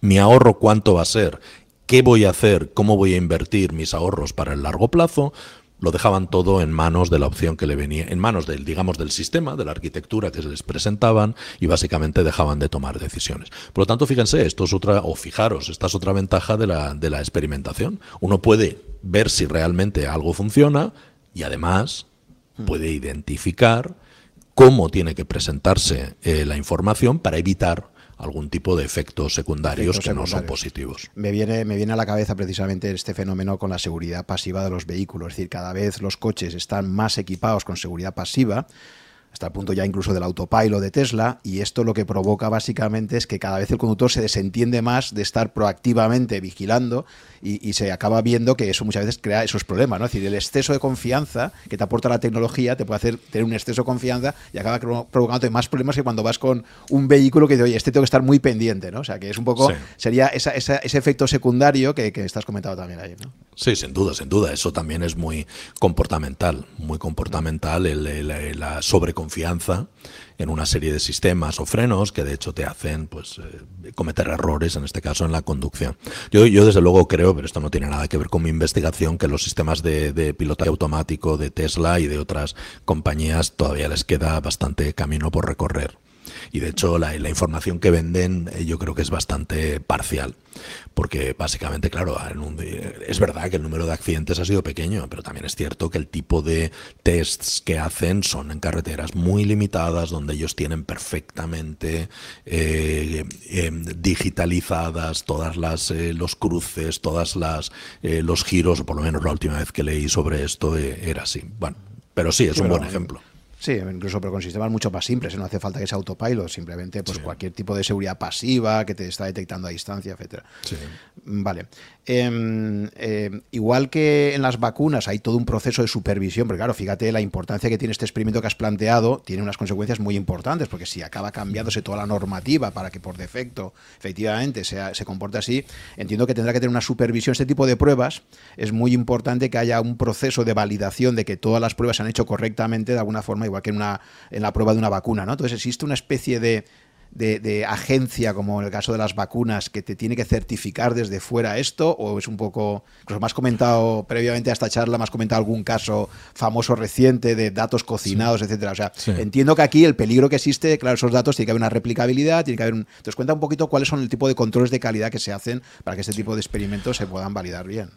mi ahorro cuánto va a ser, qué voy a hacer, cómo voy a invertir mis ahorros para el largo plazo, lo dejaban todo en manos de la opción que le venía, en manos del, digamos, del sistema, de la arquitectura que se les presentaban y básicamente dejaban de tomar decisiones. Por lo tanto, fíjense, esto es otra, o fijaros, esta es otra ventaja de la, de la experimentación. Uno puede ver si realmente algo funciona y además hmm. puede identificar cómo tiene que presentarse eh, la información para evitar algún tipo de efectos secundarios que no son positivos. Me viene, me viene a la cabeza precisamente este fenómeno con la seguridad pasiva de los vehículos. Es decir, cada vez los coches están más equipados con seguridad pasiva hasta el punto ya incluso del autopilot de Tesla, y esto lo que provoca básicamente es que cada vez el conductor se desentiende más de estar proactivamente vigilando y, se acaba viendo que eso muchas veces crea esos problemas, ¿no? Es decir, el exceso de confianza que te aporta la tecnología te puede hacer tener un exceso de confianza y acaba provocándote más problemas que cuando vas con un vehículo que dice, oye, este tengo que estar muy pendiente, ¿no? O sea, que es un poco, sería ese efecto secundario que, que estás comentando también ahí, ¿no? Sí, sin duda, sin duda. Eso también es muy comportamental, muy comportamental, la sobreconfianza en una serie de sistemas o frenos que de hecho te hacen pues, eh, cometer errores, en este caso en la conducción. Yo, yo desde luego creo, pero esto no tiene nada que ver con mi investigación, que los sistemas de, de pilotaje automático de Tesla y de otras compañías todavía les queda bastante camino por recorrer y de hecho la, información que venden eh, yo creo que es bastante parcial, porque básicamente, claro, es verdad que el número de accidentes ha sido pequeño, pero también es cierto que el tipo de tests que hacen son en carreteras muy limitadas, donde ellos tienen perfectamente eh, em, digitalizadas todas las eh, los cruces, todas las los giros, o por lo menos la última vez que leí sobre esto era así. Bueno, pero sí, es un buen ejemplo. Sí, incluso pero con sistemas mucho más simples, ¿eh? no hace falta que sea autopilot, simplemente pues cualquier tipo de seguridad pasiva que te está detectando a distancia, etcétera. Sí. Vale. Em, em, igual que en las vacunas hay todo un proceso de supervisión, porque claro, fíjate la importancia que tiene este experimento que has planteado, tiene unas consecuencias muy importantes, porque si acaba cambiándose toda la normativa para que por defecto efectivamente sea, se comporte así, entiendo que tendrá que tener una supervisión. Este tipo de pruebas es muy importante que haya un proceso de validación de que todas las pruebas se han hecho correctamente de alguna forma, igual que en, una, en la prueba de una vacuna. ¿no? Entonces existe una especie de de, agencia, como en el caso de las vacunas, que te tiene que certificar desde fuera esto? ¿O es un poco, incluso me has comentado previamente a esta charla, me has comentado algún caso famoso reciente de datos cocinados, etcétera? O sea, entiendo que aquí el peligro que existe, claro, esos datos tiene que haber una replicabilidad, tiene que haber un... Entonces cuenta un poquito cuáles son el tipo de controles de calidad que se hacen para que este tipo de experimentos se puedan validar bien.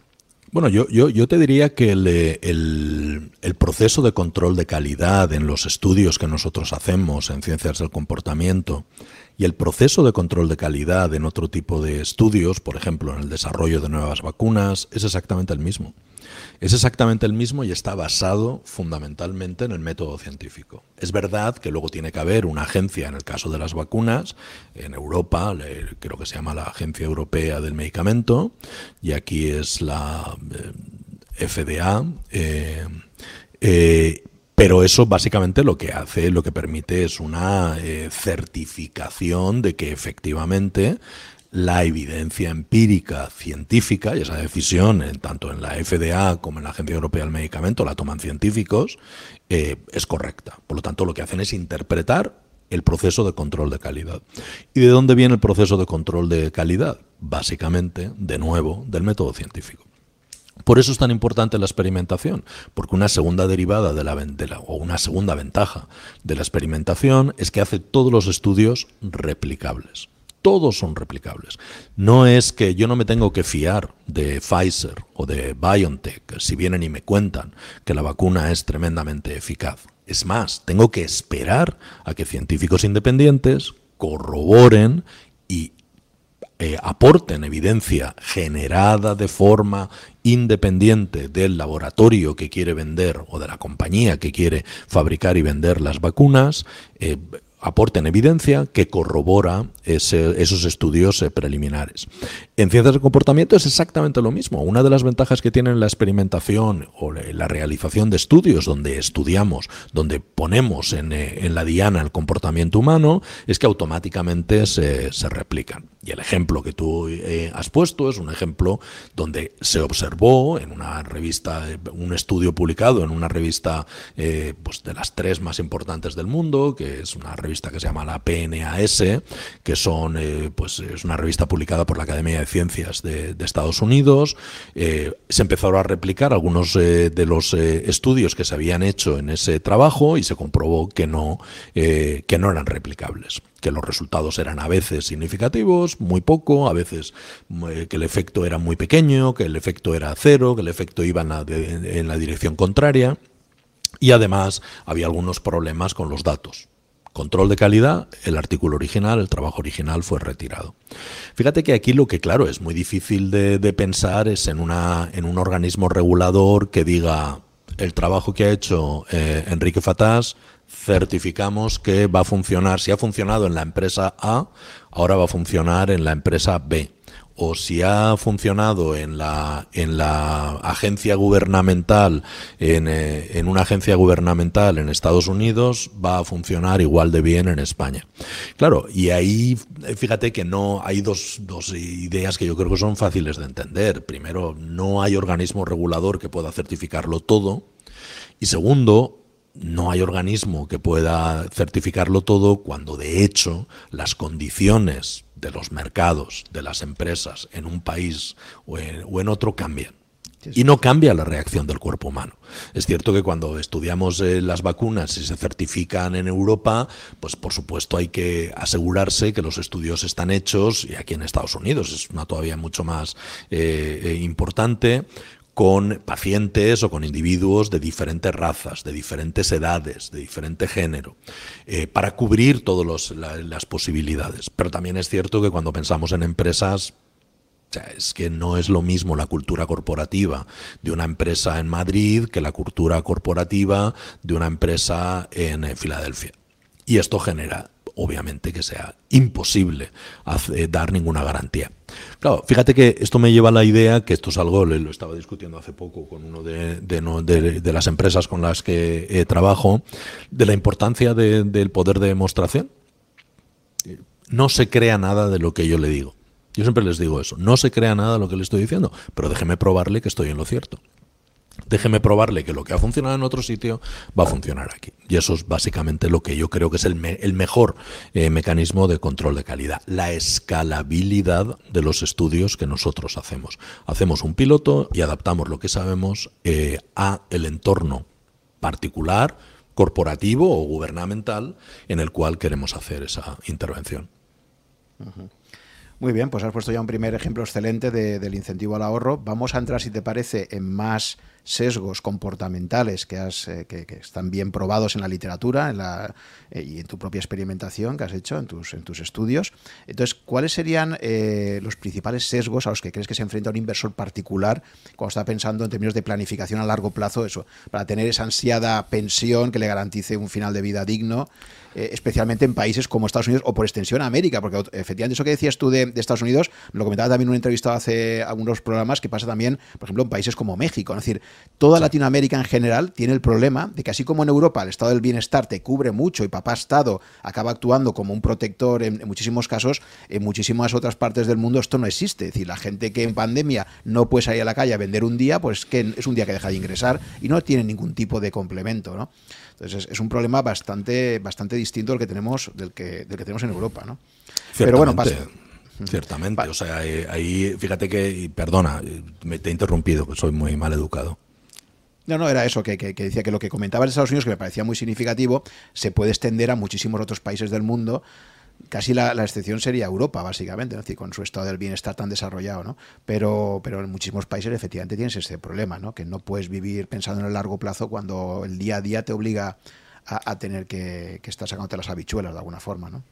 Bueno, yo, yo, yo te diría que el, el, proceso de control de calidad en los estudios que nosotros hacemos en ciencias del comportamiento y el proceso de control de calidad en otro tipo de estudios, por ejemplo, en el desarrollo de nuevas vacunas, es exactamente el mismo es exactamente el mismo y está basado fundamentalmente en el método científico. Es verdad que luego tiene que haber una agencia, en el caso de las vacunas, en Europa, creo que se llama la Agencia Europea del Medicamento, y aquí es la FDA. Eh, pero eso básicamente lo que hace, lo que permite es una certificación de que efectivamente la evidencia empírica científica, y esa decisión, tanto en la FDA como en la Agencia Europea del Medicamento, la toman científicos, eh, es correcta. Por lo tanto, lo que hacen es interpretar el proceso de control de calidad. ¿Y de dónde viene el proceso de control de calidad? Básicamente, de nuevo, del método científico. Por eso es tan importante la experimentación, porque una segunda derivada de la, o una segunda ventaja de la experimentación es que hace todos los estudios replicables todos son replicables. No es que yo no me tengo que fiar de Pfizer o de BioNTech si vienen y me cuentan que la vacuna es tremendamente eficaz. Es más, tengo que esperar a que científicos independientes corroboren eh, aporten evidencia generada de forma independiente del laboratorio que quiere vender o de la compañía que quiere fabricar y vender las vacunas, eh, aporten evidencia que corrobora esos estudios eh, preliminares. En ciencias del comportamiento es exactamente lo mismo. Una de las ventajas que tiene la experimentación o la realización de estudios donde estudiamos, donde ponemos en, eh, la diana el comportamiento humano, es que automáticamente se, replican. Y el ejemplo que tú eh, has puesto es un ejemplo donde se observó en una revista, un estudio publicado en una revista pues de las tres más importantes del mundo, que es una revista que se llama la PNAS, que son, eh, pues es una revista publicada por la Academia de Ciencias de, Estados Unidos. Eh, se empezaron a replicar algunos eh, de los estudios que se habían hecho en ese trabajo y se comprobó que no, que no eran replicables que los resultados eran a veces significativos, muy poco, a veces que el efecto era muy pequeño, que el efecto era cero, que el efecto iba en la dirección contraria y además había algunos problemas con los datos control de calidad, el artículo original, el trabajo original fue retirado. Fíjate que aquí lo que, claro, es muy difícil de, pensar es en, una, en un organismo regulador que diga el trabajo que ha hecho eh, Enrique Fatás, certificamos que va a funcionar, si ha funcionado en la empresa A, ahora va a funcionar en la empresa B o si ha funcionado en la, en la agencia gubernamental, en, eh, en, una agencia gubernamental en Estados Unidos, va a funcionar igual de bien en España. Claro, y ahí fíjate que no hay dos, dos ideas que yo creo que son fáciles de entender. Primero, no hay organismo regulador que pueda certificarlo todo. Y segundo, no hay organismo que pueda certificarlo todo cuando de hecho las condiciones de los mercados, de las empresas en un país o en, otro cambian. Y no cambia la reacción del cuerpo humano. Es cierto que cuando estudiamos eh, las vacunas y se certifican en Europa, pues por supuesto hay que asegurarse que los estudios están hechos, y aquí en Estados Unidos es una todavía mucho más eh, eh, importante, con pacientes o con individuos de diferentes razas, de diferentes edades, de diferente género, eh, para cubrir todas las posibilidades. Pero también es cierto que cuando pensamos en empresas, es que no es lo mismo la cultura corporativa de una empresa en Madrid que la cultura corporativa de una empresa en eh, Filadelfia. Y esto genera, obviamente, que sea imposible dar ninguna garantía. Claro, fíjate que esto me lleva a la idea, que esto es algo, lo estaba discutiendo hace poco con uno de, las empresas con las que eh, trabajo, de la importancia del poder de demostración. No se crea nada de lo que yo le digo. Yo siempre les digo eso, no se crea nada de lo que le estoy diciendo, pero déjeme probarle que estoy en lo cierto. Déjeme probarle que lo que ha funcionado en otro sitio va a funcionar aquí. Y eso es básicamente lo que yo creo que es el, mejor eh, mecanismo de control de calidad, la escalabilidad de los estudios que nosotros hacemos. Hacemos un piloto y adaptamos lo que sabemos eh, a el entorno particular, corporativo o gubernamental en el cual queremos hacer esa intervención. Muy bien, pues has puesto ya un primer ejemplo excelente del incentivo al ahorro. Vamos a entrar, si te parece, en más sesgos comportamentales que, has, eh, que, están bien probados en la literatura en eh, y en tu propia experimentación que has hecho en tus, en tus estudios. Entonces, ¿cuáles serían eh, los principales sesgos a los que crees que se enfrenta un inversor particular cuando está pensando en términos de planificación a largo plazo, eso, para tener esa ansiada pensión que le garantice un final de vida digno? especialmente en países como Estados Unidos o por extensión América, porque efectivamente eso que decías tú de, Estados Unidos, lo comentaba también en una entrevista hace algunos programas, que pasa también, por ejemplo, en países como México. Decir, Toda Latinoamérica en general tiene el problema de que así como en Europa el estado del bienestar te cubre mucho y papá Estado acaba actuando como un protector en, muchísimos casos, en muchísimas otras partes del mundo esto no existe. Es decir, la gente que en pandemia no puede salir a la calle a vender un día, pues que es un día que deja de ingresar y no tiene ningún tipo de complemento, ¿no? Entonces es, un problema bastante, bastante distinto del que tenemos, del que, del que tenemos en Europa, ¿no? Pero bueno, pasa. Ciertamente, o sea, eh, ahí, fíjate que, perdona, me te he interrumpido, soy muy mal educado. No, no, era eso, que, decía que lo que comentaba en Estados Unidos, que me parecía muy significativo, se puede extender a muchísimos otros países del mundo. Casi la, excepción sería Europa, básicamente, decir, con su estado del bienestar tan desarrollado, ¿no? Pero, pero en muchísimos países efectivamente tienes ese problema, ¿no? Que no puedes vivir pensando en el largo plazo cuando el día a día te obliga a, tener que, que, estar sacándote las habichuelas de alguna forma, ¿no?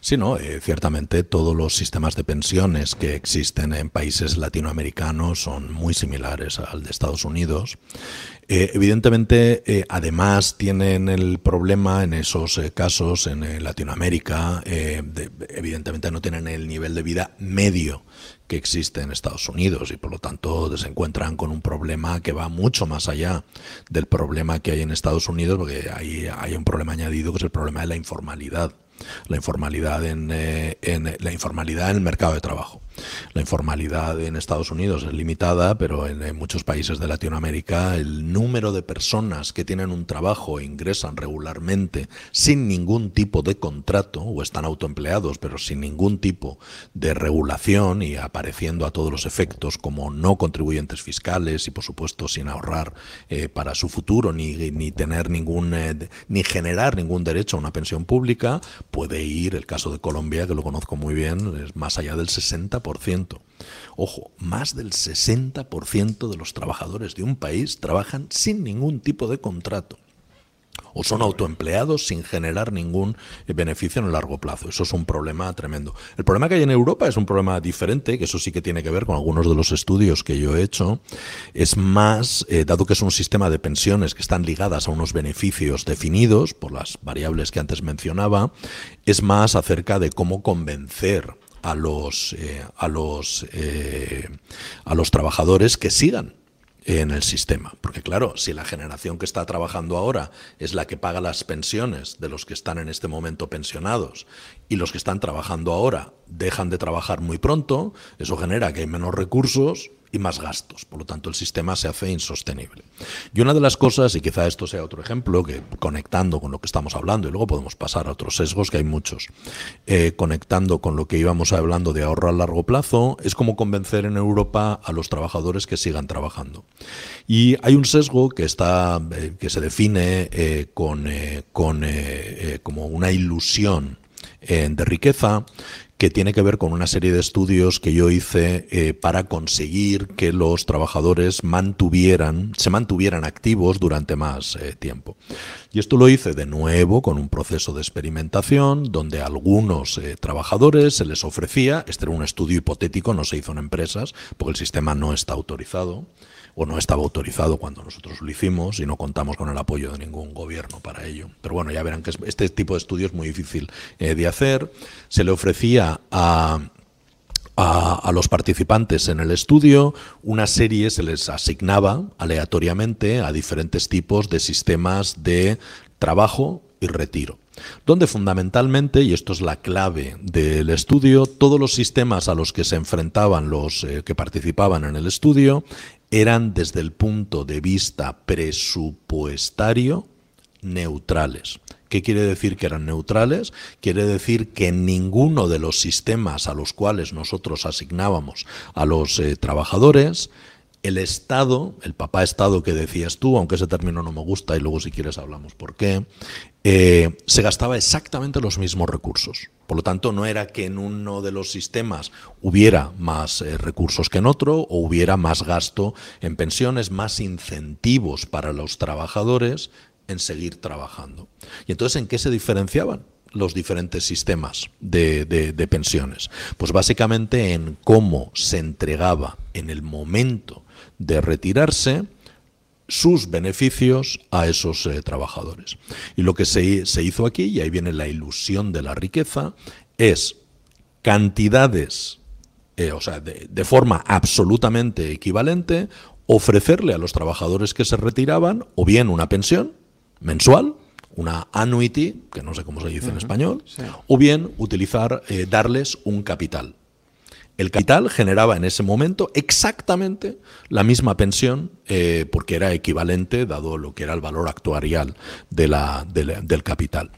Sí, no, eh, ciertamente todos los sistemas de pensiones que existen en países latinoamericanos son muy similares al de Estados Unidos. Eh, evidentemente, eh, además tienen el problema en esos casos en Latinoamérica, evidentemente no tienen el nivel de vida medio que existe en Estados Unidos y por lo tanto se encuentran con un problema que va mucho más allá del problema que hay en Estados Unidos, porque ahí hay un problema añadido que es el problema de la informalidad la informalidad en, eh, en, la informalidad en el mercado de trabajo. La informalidad en Estados Unidos es limitada, pero en, muchos países de Latinoamérica el número de personas que tienen un trabajo e ingresan regularmente sin ningún tipo de contrato o están autoempleados, pero sin ningún tipo de regulación y apareciendo a todos los efectos como no contribuyentes fiscales y por supuesto sin ahorrar eh, para su futuro ni, ni tener ningún eh, ni generar ningún derecho a una pensión pública, puede ir, el caso de Colombia, que lo conozco muy bien, es más allá del 60%. Ojo, más del 60% de los trabajadores de un país trabajan sin ningún tipo de contrato o son autoempleados sin generar ningún beneficio en el largo plazo. Eso es un problema tremendo. El problema que hay en Europa es un problema diferente, que eso sí que tiene que ver con algunos de los estudios que yo he hecho. Es más, eh, dado que es un sistema de pensiones que están ligadas a unos beneficios definidos por las variables que antes mencionaba, es más acerca de cómo convencer a los, eh, a los, eh, a los trabajadores que sigan en el sistema. Porque claro, si la generación que está trabajando ahora es la que paga las pensiones de los que están en este momento pensionados y los que están trabajando ahora dejan de trabajar muy pronto, eso genera que hay menos recursos y más gastos. Por lo tanto, el sistema se hace insostenible. Y una de las cosas, y quizá esto sea otro ejemplo, que conectando con lo que estamos hablando, y luego podemos pasar a otros sesgos, que hay muchos, eh, conectando con lo que íbamos hablando de ahorro a largo plazo, es como convencer en Europa a los trabajadores que sigan trabajando. Y hay un sesgo que, está, eh, que se define eh, con, con como una ilusión de riqueza que tiene que ver con una serie de estudios que yo hice eh, para conseguir que los trabajadores mantuvieran, se mantuvieran activos durante más eh, tiempo. Y esto lo hice de nuevo con un proceso de experimentación donde a algunos eh, trabajadores se les ofrecía, este era un estudio hipotético, no se hizo en empresas, porque el sistema no está autorizado o no estaba autorizado cuando nosotros lo hicimos y no contamos con el apoyo de ningún gobierno para ello. Pero bueno, ya verán que este tipo de estudio es muy difícil eh, de hacer. Se le ofrecía a, a, los participantes en el estudio, una serie se les asignaba aleatoriamente a diferentes tipos de sistemas de trabajo y retiro donde fundamentalmente, y esto es la clave del estudio, todos los sistemas a los que se enfrentaban los eh, que participaban en el estudio eran desde el punto de vista presupuestario neutrales. ¿Qué quiere decir que eran neutrales? Quiere decir que ninguno de los sistemas a los cuales nosotros asignábamos a los eh, trabajadores, el Estado, el papá Estado que decías tú, aunque ese término no me gusta y luego si quieres hablamos por qué, eh, se gastaba exactamente los mismos recursos. Por lo tanto, no era que en uno de los sistemas hubiera más eh, recursos que en otro o hubiera más gasto en pensiones, más incentivos para los trabajadores en seguir trabajando. ¿Y entonces en qué se diferenciaban? los diferentes sistemas de, de, pensiones? Pues básicamente en cómo se entregaba en el momento de retirarse sus beneficios a esos eh, trabajadores. Y lo que se, se, hizo aquí, y ahí viene la ilusión de la riqueza, es cantidades, eh, o sea, de, de, forma absolutamente equivalente, ofrecerle a los trabajadores que se retiraban o bien una pensión mensual, una annuity, que no sé cómo se dice en español, o bien utilizar, eh, darles un capital. El capital generaba en ese momento exactamente la misma pensión, eh, porque era equivalente, dado lo que era el valor actuarial del capital.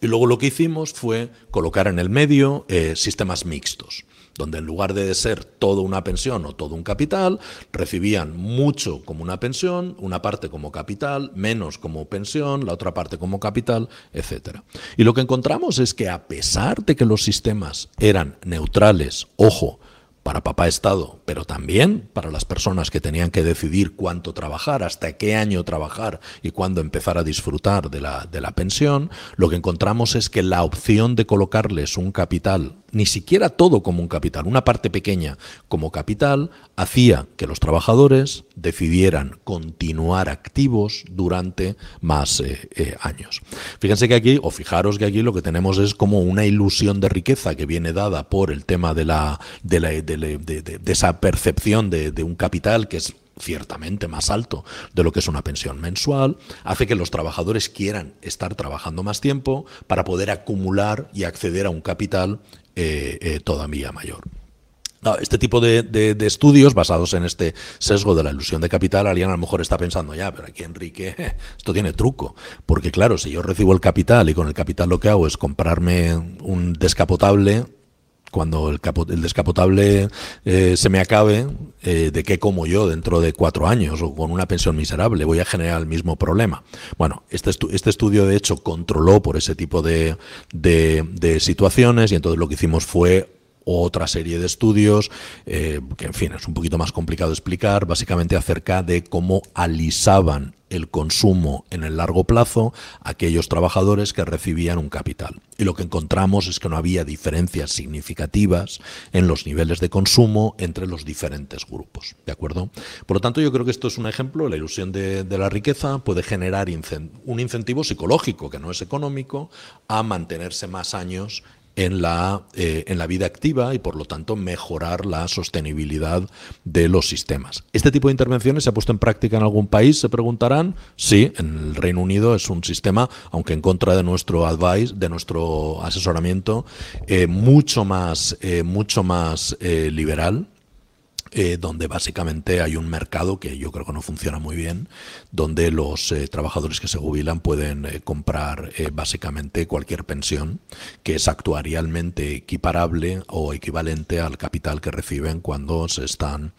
Y luego lo que hicimos fue colocar en el medio eh, sistemas mixtos donde en lugar de ser toda una pensión o todo un capital, recibían mucho como una pensión, una parte como capital, menos como pensión, la otra parte como capital, etc. Y lo que encontramos es que a pesar de que los sistemas eran neutrales, ojo, para papá Estado, pero también para las personas que tenían que decidir cuánto trabajar, hasta qué año trabajar y cuándo empezar a disfrutar de la, de la pensión, lo que encontramos es que la opción de colocarles un capital ni siquiera todo como un capital, una parte pequeña como capital, hacía que los trabajadores decidieran continuar activos durante más eh, eh, años. Fíjense que aquí, o fijaros que aquí lo que tenemos es como una ilusión de riqueza que viene dada por el tema de, la, de, la, de, esa percepción de, de un capital que es ciertamente más alto de lo que es una pensión mensual, hace que los trabajadores quieran estar trabajando más tiempo para poder acumular y acceder a un capital eh, eh, todavía mayor. este tipo de, estudios basados en este sesgo de la ilusión de capital, alguien a lo mejor está pensando, ya, pero aquí Enrique, esto tiene truco. Porque claro, si yo recibo el capital y con el capital lo que hago es comprarme un descapotable, cuando el, descapotable eh, se me acabe, ¿de qué como yo dentro de cuatro años o con una pensión miserable? Voy a generar el mismo problema. Bueno, este, este estudio de hecho controló por ese tipo de, de, situaciones y entonces lo que hicimos fue otra serie de estudios, eh, que en fin es un poquito más complicado explicar, básicamente acerca de cómo alisaban el consumo en el largo plazo aquellos trabajadores que recibían un capital. Y lo que encontramos es que no había diferencias significativas en los niveles de consumo entre los diferentes grupos. ¿De acuerdo? Por lo tanto, yo creo que esto es un ejemplo, la ilusión de la riqueza puede generar un incentivo psicológico, que no es económico, a mantenerse más años en la, eh, en la vida activa y por lo tanto mejorar la sostenibilidad de los sistemas. ¿Este tipo de intervenciones se ha puesto en práctica en algún país? Se preguntarán. Sí, en el Reino Unido es un sistema, aunque en contra de nuestro advice, de nuestro asesoramiento, eh, mucho más, eh, mucho más liberal eh, donde básicamente hay un mercado que yo creo que no funciona muy bien, donde los eh, trabajadores que se jubilan pueden eh, comprar básicamente cualquier pensión que es actuarialmente equiparable o equivalente al capital que reciben cuando se están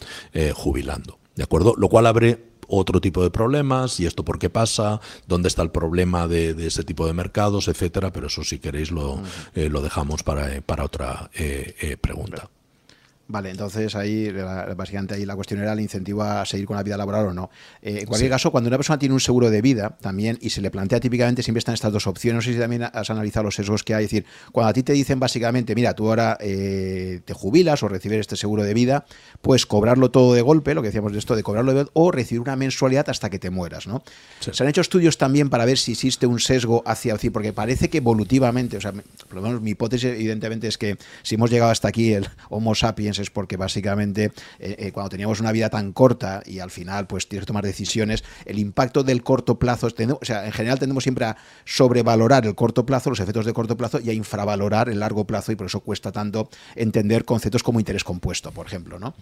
jubilando. ¿De acuerdo? Lo cual abre otro tipo de problemas y esto por qué pasa, dónde está el problema de, ese tipo de mercados, etcétera, pero eso si queréis lo, lo dejamos para, para otra pregunta. Vale, entonces ahí básicamente ahí la cuestión era el incentivo a seguir con la vida laboral o no. Eh, en cualquier caso, cuando una persona tiene un seguro de vida también y se le plantea típicamente siempre están estas dos opciones, no sé si también has analizado los sesgos que hay, es decir, cuando a ti te dicen básicamente, mira, tú ahora eh, te jubilas o recibes este seguro de vida, puedes cobrarlo todo de golpe, lo que decíamos de esto de cobrarlo de golpe, o recibir una mensualidad hasta que te mueras, ¿no? Se han hecho estudios también para ver si existe un sesgo hacia, decir, porque parece que evolutivamente, o sea, por lo menos mi hipótesis evidentemente es que si hemos llegado hasta aquí el Homo sapiens es porque básicamente eh, eh, cuando teníamos una vida tan corta y al final pues tienes que tomar decisiones, el impacto del corto plazo, o sea, en general tendemos siempre a sobrevalorar el corto plazo, los efectos de corto plazo y a infravalorar el largo plazo y por eso cuesta tanto entender conceptos como interés compuesto, por ejemplo, ¿no?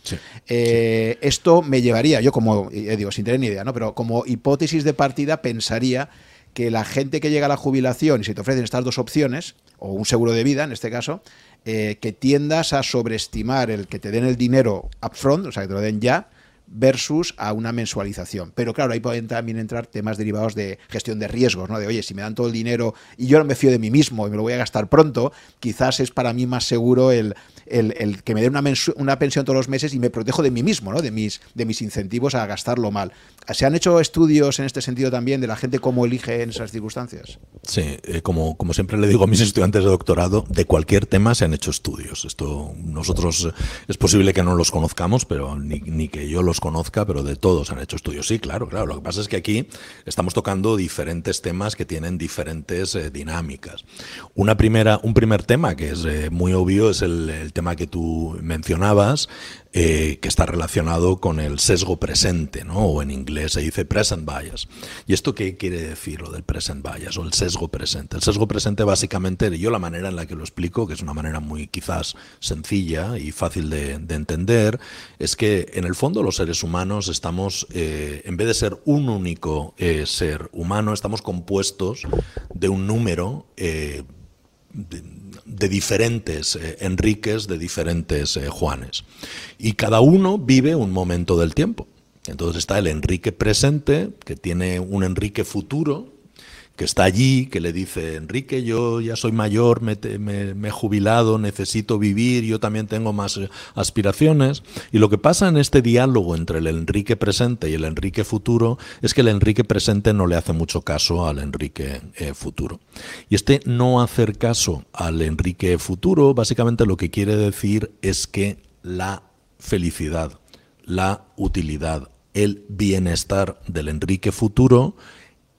Eh, esto me llevaría, yo como, digo, sin tener ni idea, ¿no? Pero como hipótesis de partida pensaría que la gente que llega a la jubilación y se te ofrecen estas dos opciones, o un seguro de vida en este caso, eh, que tiendas a sobreestimar el que te den el dinero upfront, o sea, que te lo den ya, versus a una mensualización. Pero claro, ahí pueden también entrar temas derivados de gestión de riesgos, ¿no? De, oye, si me dan todo el dinero y yo no me fío de mí mismo y me lo voy a gastar pronto, quizás es para mí más seguro el, el, que me den una, una, pensión todos los meses y me protejo de mí mismo, ¿no? de, mis, de mis incentivos a gastarlo mal. ¿Se han hecho estudios en este sentido también de la gente cómo elige en esas circunstancias? Sí, eh, como, como siempre le digo a mis estudiantes de doctorado, de cualquier tema se han hecho estudios. Esto nosotros eh, es posible que no los conozcamos, pero ni, ni que yo los conozca, pero de todos han hecho estudios. Sí, claro, claro. Lo que pasa es que aquí estamos tocando diferentes temas que tienen diferentes eh, dinámicas. Una primera, un primer tema que es muy obvio es el, el tema que tú mencionabas, eh, que está relacionado con el sesgo presente, ¿no? o en inglés se dice present bias. ¿Y esto qué quiere decir lo del present bias o el sesgo presente? El sesgo presente básicamente, yo la manera en la que lo explico, que es una manera muy quizás sencilla y fácil de, entender, es que en el fondo los seres humanos estamos, eh, en vez de ser un único eh, ser humano, estamos compuestos de un número de, diferentes eh, Enriques, de diferentes eh, Juanes. Y cada uno vive un momento del tiempo. Entonces está el Enrique presente, que tiene un Enrique futuro, que está allí, que le dice, Enrique, yo ya soy mayor, me, he jubilado, necesito vivir, yo también tengo más eh, aspiraciones. Y lo que pasa en este diálogo entre el Enrique presente y el Enrique futuro es que el Enrique presente no le hace mucho caso al Enrique eh, futuro. Y este no hacer caso al Enrique futuro básicamente lo que quiere decir es que la felicidad, la utilidad, el bienestar del Enrique futuro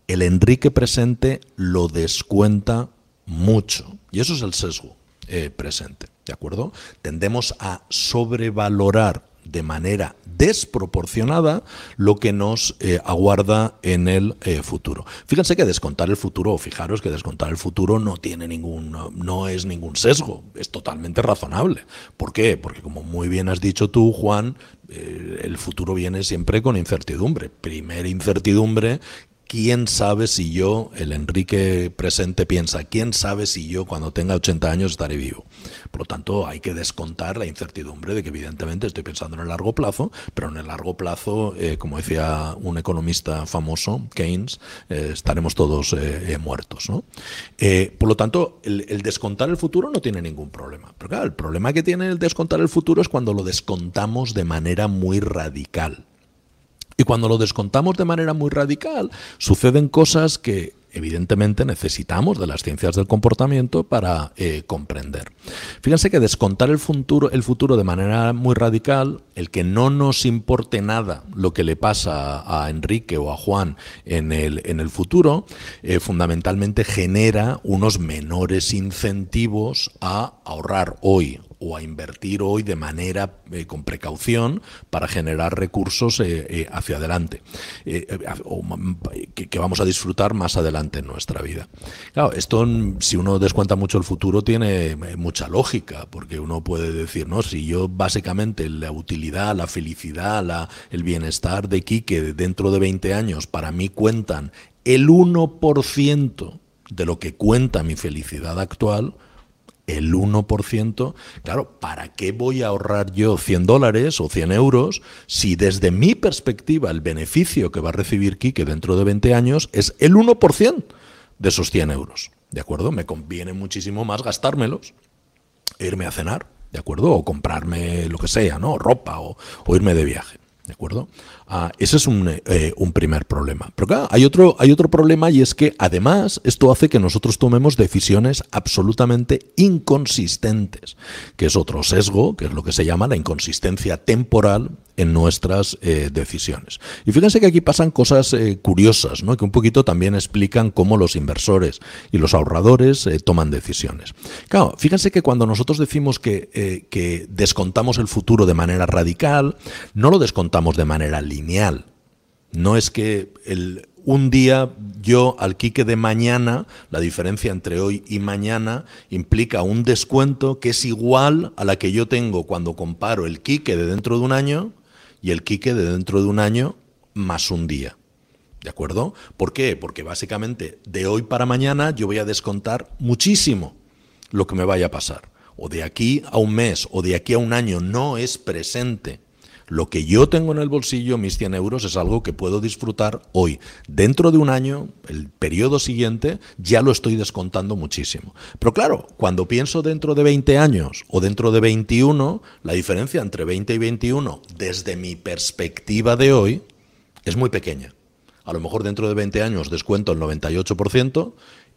el Enrique presente lo descuenta mucho. Y eso es el sesgo eh, presente, ¿de acuerdo? Tendemos a sobrevalorar de manera desproporcionada lo que nos eh, aguarda en el eh, futuro. Fíjense que descontar el futuro, o fijaros que descontar el futuro no tiene ningún, no, es ningún sesgo, es totalmente razonable. ¿Por qué? Porque como muy bien has dicho tú, Juan, el futuro viene siempre con incertidumbre. Primera incertidumbre ¿Quién sabe si yo, el Enrique presente, piensa, quién sabe si yo cuando tenga 80 años estaré vivo? Por lo tanto, hay que descontar la incertidumbre de que evidentemente estoy pensando en el largo plazo, pero en el largo plazo, eh, como decía un economista famoso, Keynes, eh, estaremos todos eh, muertos. ¿no? por lo tanto, el, el, descontar el futuro no tiene ningún problema. Pero claro, el problema que tiene el descontar el futuro es cuando lo descontamos de manera muy radical. Y cuando lo descontamos de manera muy radical, suceden cosas que evidentemente necesitamos de las ciencias del comportamiento para eh, comprender. Fíjense que descontar el futuro, el futuro de manera muy radical, el que no nos importe nada lo que le pasa a Enrique o a Juan en el, en el futuro, eh, fundamentalmente genera unos menores incentivos a ahorrar hoy o a invertir hoy de manera eh, con precaución para generar recursos eh, eh, hacia adelante, que, vamos a disfrutar más adelante en nuestra vida. Claro, esto si uno descuenta mucho el futuro tiene mucha lógica, porque uno puede decir, no, si yo básicamente la utilidad, la felicidad, la, el bienestar de Quique dentro de 20 años para mí cuentan el 1% de lo que cuenta mi felicidad actual, el 1%, claro, ¿para qué voy a ahorrar yo 100 dólares o 100 euros si desde mi perspectiva el beneficio que va a recibir Quique dentro de 20 años es el 1% de esos 100 euros? ¿De acuerdo? Me conviene muchísimo más gastármelos irme a cenar, ¿de acuerdo? O comprarme lo que sea, ¿no? Ropa o irme de viaje. ¿De acuerdo? Ah, ese es un, eh, un, primer problema. Pero claro, hay otro, hay otro problema y es que además esto hace que nosotros tomemos decisiones absolutamente inconsistentes, que es otro sesgo, que es lo que se llama la inconsistencia temporal en nuestras eh, decisiones. Y fíjense que aquí pasan cosas eh, curiosas, ¿no? que un poquito también explican cómo los inversores y los ahorradores eh, toman decisiones. Claro, fíjense que cuando nosotros decimos que, que descontamos el futuro de manera radical, no lo descontamos de manera lineal. No es que el, un día yo al Quique de mañana, la diferencia entre hoy y mañana implica un descuento que es igual a la que yo tengo cuando comparo el Quique de dentro de un año y el Quique de dentro de un año más un día. ¿De acuerdo? ¿Por qué? Porque básicamente de hoy para mañana yo voy a descontar muchísimo lo que me vaya a pasar. O de aquí a un mes o de aquí a un año no es presente. Lo que yo tengo en el bolsillo, mis 100 euros, es algo que puedo disfrutar hoy. Dentro de un año, el periodo siguiente, ya lo estoy descontando muchísimo. Pero claro, cuando pienso dentro de 20 años o dentro de 21, la diferencia entre 20 y 21, desde mi perspectiva de hoy, es muy pequeña. A lo mejor dentro de 20 años descuento el 98%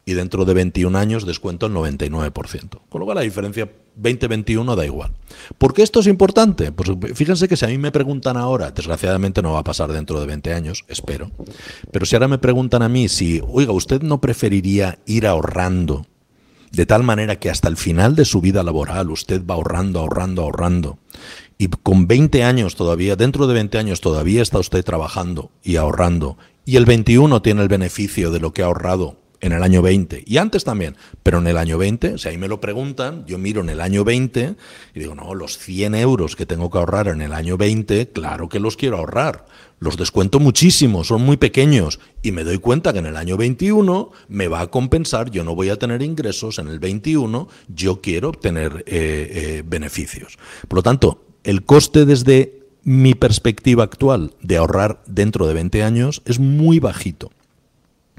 y dentro de 21 años descuento el 99%. Con lo cual la diferencia 2021 da igual. ¿Por qué esto es importante? Pues fíjense que si a mí me preguntan ahora, desgraciadamente no va a pasar dentro de 20 años, espero, pero si ahora me preguntan a mí si, oiga, ¿usted no preferiría ir ahorrando de tal manera que hasta el final de su vida laboral usted va ahorrando, ahorrando, ahorrando? Y con 20 años todavía, dentro de 20 años todavía está usted trabajando y ahorrando, y el 21 tiene el beneficio de lo que ha ahorrado en el año 20 y antes también, pero en el año 20, si ahí me lo preguntan, yo miro en el año 20 y digo, no, los 100 euros que tengo que ahorrar en el año 20, claro que los quiero ahorrar. Los descuento muchísimo, son muy pequeños y me doy cuenta que en el año 21 me va a compensar, yo no voy a tener ingresos, en el 21 yo quiero obtener eh, eh, beneficios. Por lo tanto, el coste desde mi perspectiva actual de ahorrar dentro de 20 años es muy bajito.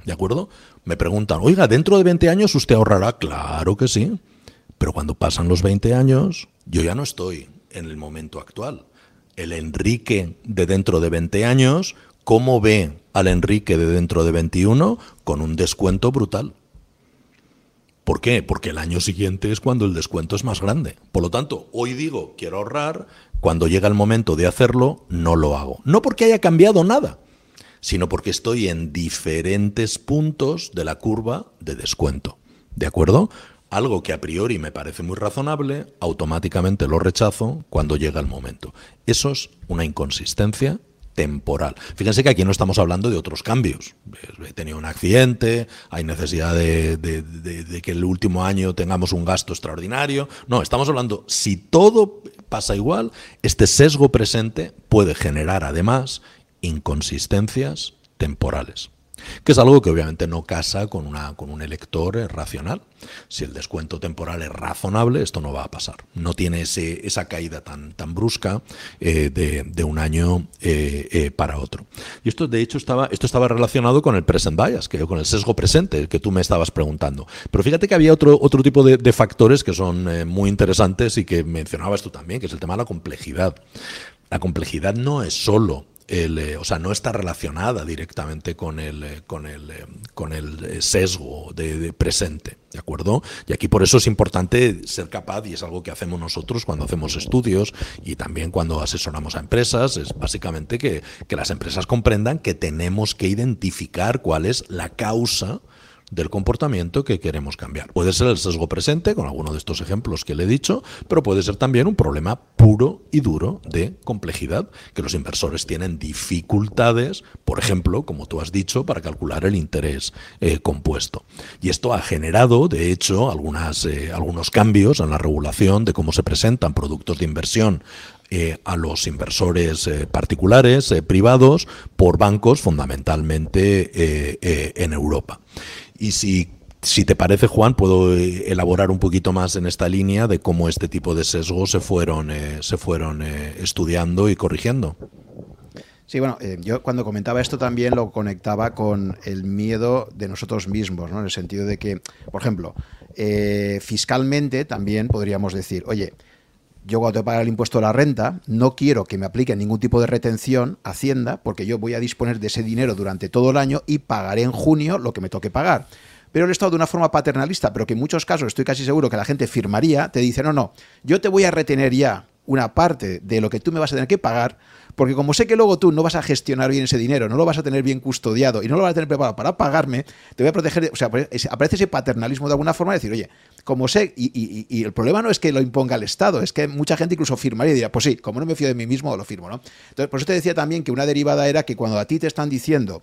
¿De acuerdo? Me preguntan, oiga, ¿dentro de 20 años usted ahorrará? Claro que sí. Pero cuando pasan los 20 años, yo ya no estoy en el momento actual. El Enrique de dentro de 20 años, ¿cómo ve al Enrique de dentro de 21? Con un descuento brutal. ¿Por qué? Porque el año siguiente es cuando el descuento es más grande. Por lo tanto, hoy digo, quiero ahorrar, cuando llega el momento de hacerlo, no lo hago. No porque haya cambiado nada, sino porque estoy en diferentes puntos de la curva de descuento. ¿De acuerdo? Algo que a priori me parece muy razonable, automáticamente lo rechazo cuando llega el momento. Eso es una inconsistencia temporal. Fíjense que aquí no estamos hablando de otros cambios. He tenido un accidente, hay necesidad de, de, que el último año tengamos un gasto extraordinario. No, estamos hablando, si todo pasa igual, este sesgo presente puede generar además inconsistencias temporales, que es algo que obviamente no casa con, una, con un elector racional. Si el descuento temporal es razonable, esto no va a pasar. No tiene ese, esa caída tan, tan brusca eh, de, un año eh, eh, para otro. Y esto, de hecho, estaba, esto estaba relacionado con el present bias, que, con el sesgo presente, que tú me estabas preguntando. Pero fíjate que había otro, otro tipo de, de factores que son muy interesantes y que mencionabas tú también, que es el tema de la complejidad. La complejidad no es solo eh, o sea, no está relacionada directamente con el, eh, con el, eh, con el sesgo de, presente, ¿de acuerdo? Y aquí por eso es importante ser capaz, y es algo que hacemos nosotros cuando hacemos estudios y también cuando asesoramos a empresas, es básicamente que, que las empresas comprendan que tenemos que identificar cuál es la causa del comportamiento que queremos cambiar. Puede ser el sesgo presente, con alguno de estos ejemplos que le he dicho, pero puede ser también un problema puro y duro de complejidad, que los inversores tienen dificultades, por ejemplo, como tú has dicho, para calcular el interés eh, compuesto. Y esto ha generado, de hecho, eh, algunos cambios en la regulación de cómo se presentan productos de inversión eh, a los inversores particulares, privados, por bancos fundamentalmente en Europa. Y si si te parece, Juan, puedo eh, elaborar un poquito más en esta línea de cómo este tipo de sesgos se fueron, eh, se fueron eh, estudiando y corrigiendo. Sí, bueno, yo cuando comentaba esto también lo conectaba con el miedo de nosotros mismos, ¿no? En el sentido de que, por ejemplo, fiscalmente también podríamos decir, oye, yo cuando que pagar el impuesto de la renta, no quiero que me aplique ningún tipo de retención Hacienda, porque yo voy a disponer de ese dinero durante todo el año y pagaré en junio lo que me toque pagar pero el Estado de una forma paternalista, pero que en muchos casos estoy casi seguro que la gente firmaría, te dice, no, no, yo te voy a retener ya una parte de lo que tú me vas a tener que pagar, porque como sé que luego tú no vas a gestionar bien ese dinero, no lo vas a tener bien custodiado y no lo vas a tener preparado para pagarme, te voy a proteger, o sea, pues, aparece ese paternalismo de alguna forma de decir, oye, como sé, y, el problema no es que lo imponga el Estado, es que mucha gente incluso firmaría y diría, pues sí, como no me fío de mí mismo, lo firmo, ¿no? Entonces, por eso te decía también que una derivada era que cuando a ti te están diciendo,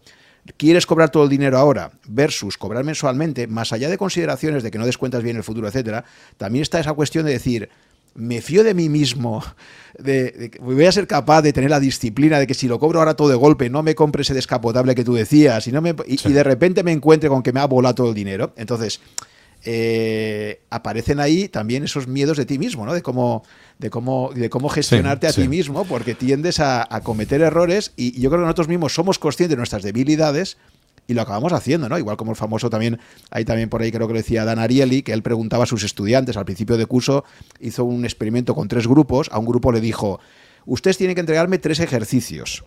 quieres cobrar todo el dinero ahora versus cobrar mensualmente, más allá de consideraciones de que no descuentas bien el futuro, etcétera, también está esa cuestión de decir, me fío de mí mismo, de, voy a ser capaz de tener la disciplina de que si lo cobro ahora todo de golpe, no me compre ese descapotable que tú decías, y, no me, y de repente me encuentre con que me ha volado todo el dinero. Entonces, eh, aparecen ahí también esos miedos de ti mismo, ¿no? De cómo, de cómo, de cómo gestionarte a ti mismo, porque tiendes a, cometer errores y, yo creo que nosotros mismos somos conscientes de nuestras debilidades y lo acabamos haciendo, ¿no? Igual como el famoso también, hay también por ahí creo que lo decía Dan Ariely, que él preguntaba a sus estudiantes al principio de curso, hizo un experimento con tres grupos, a un grupo le dijo, ustedes tienen que entregarme tres ejercicios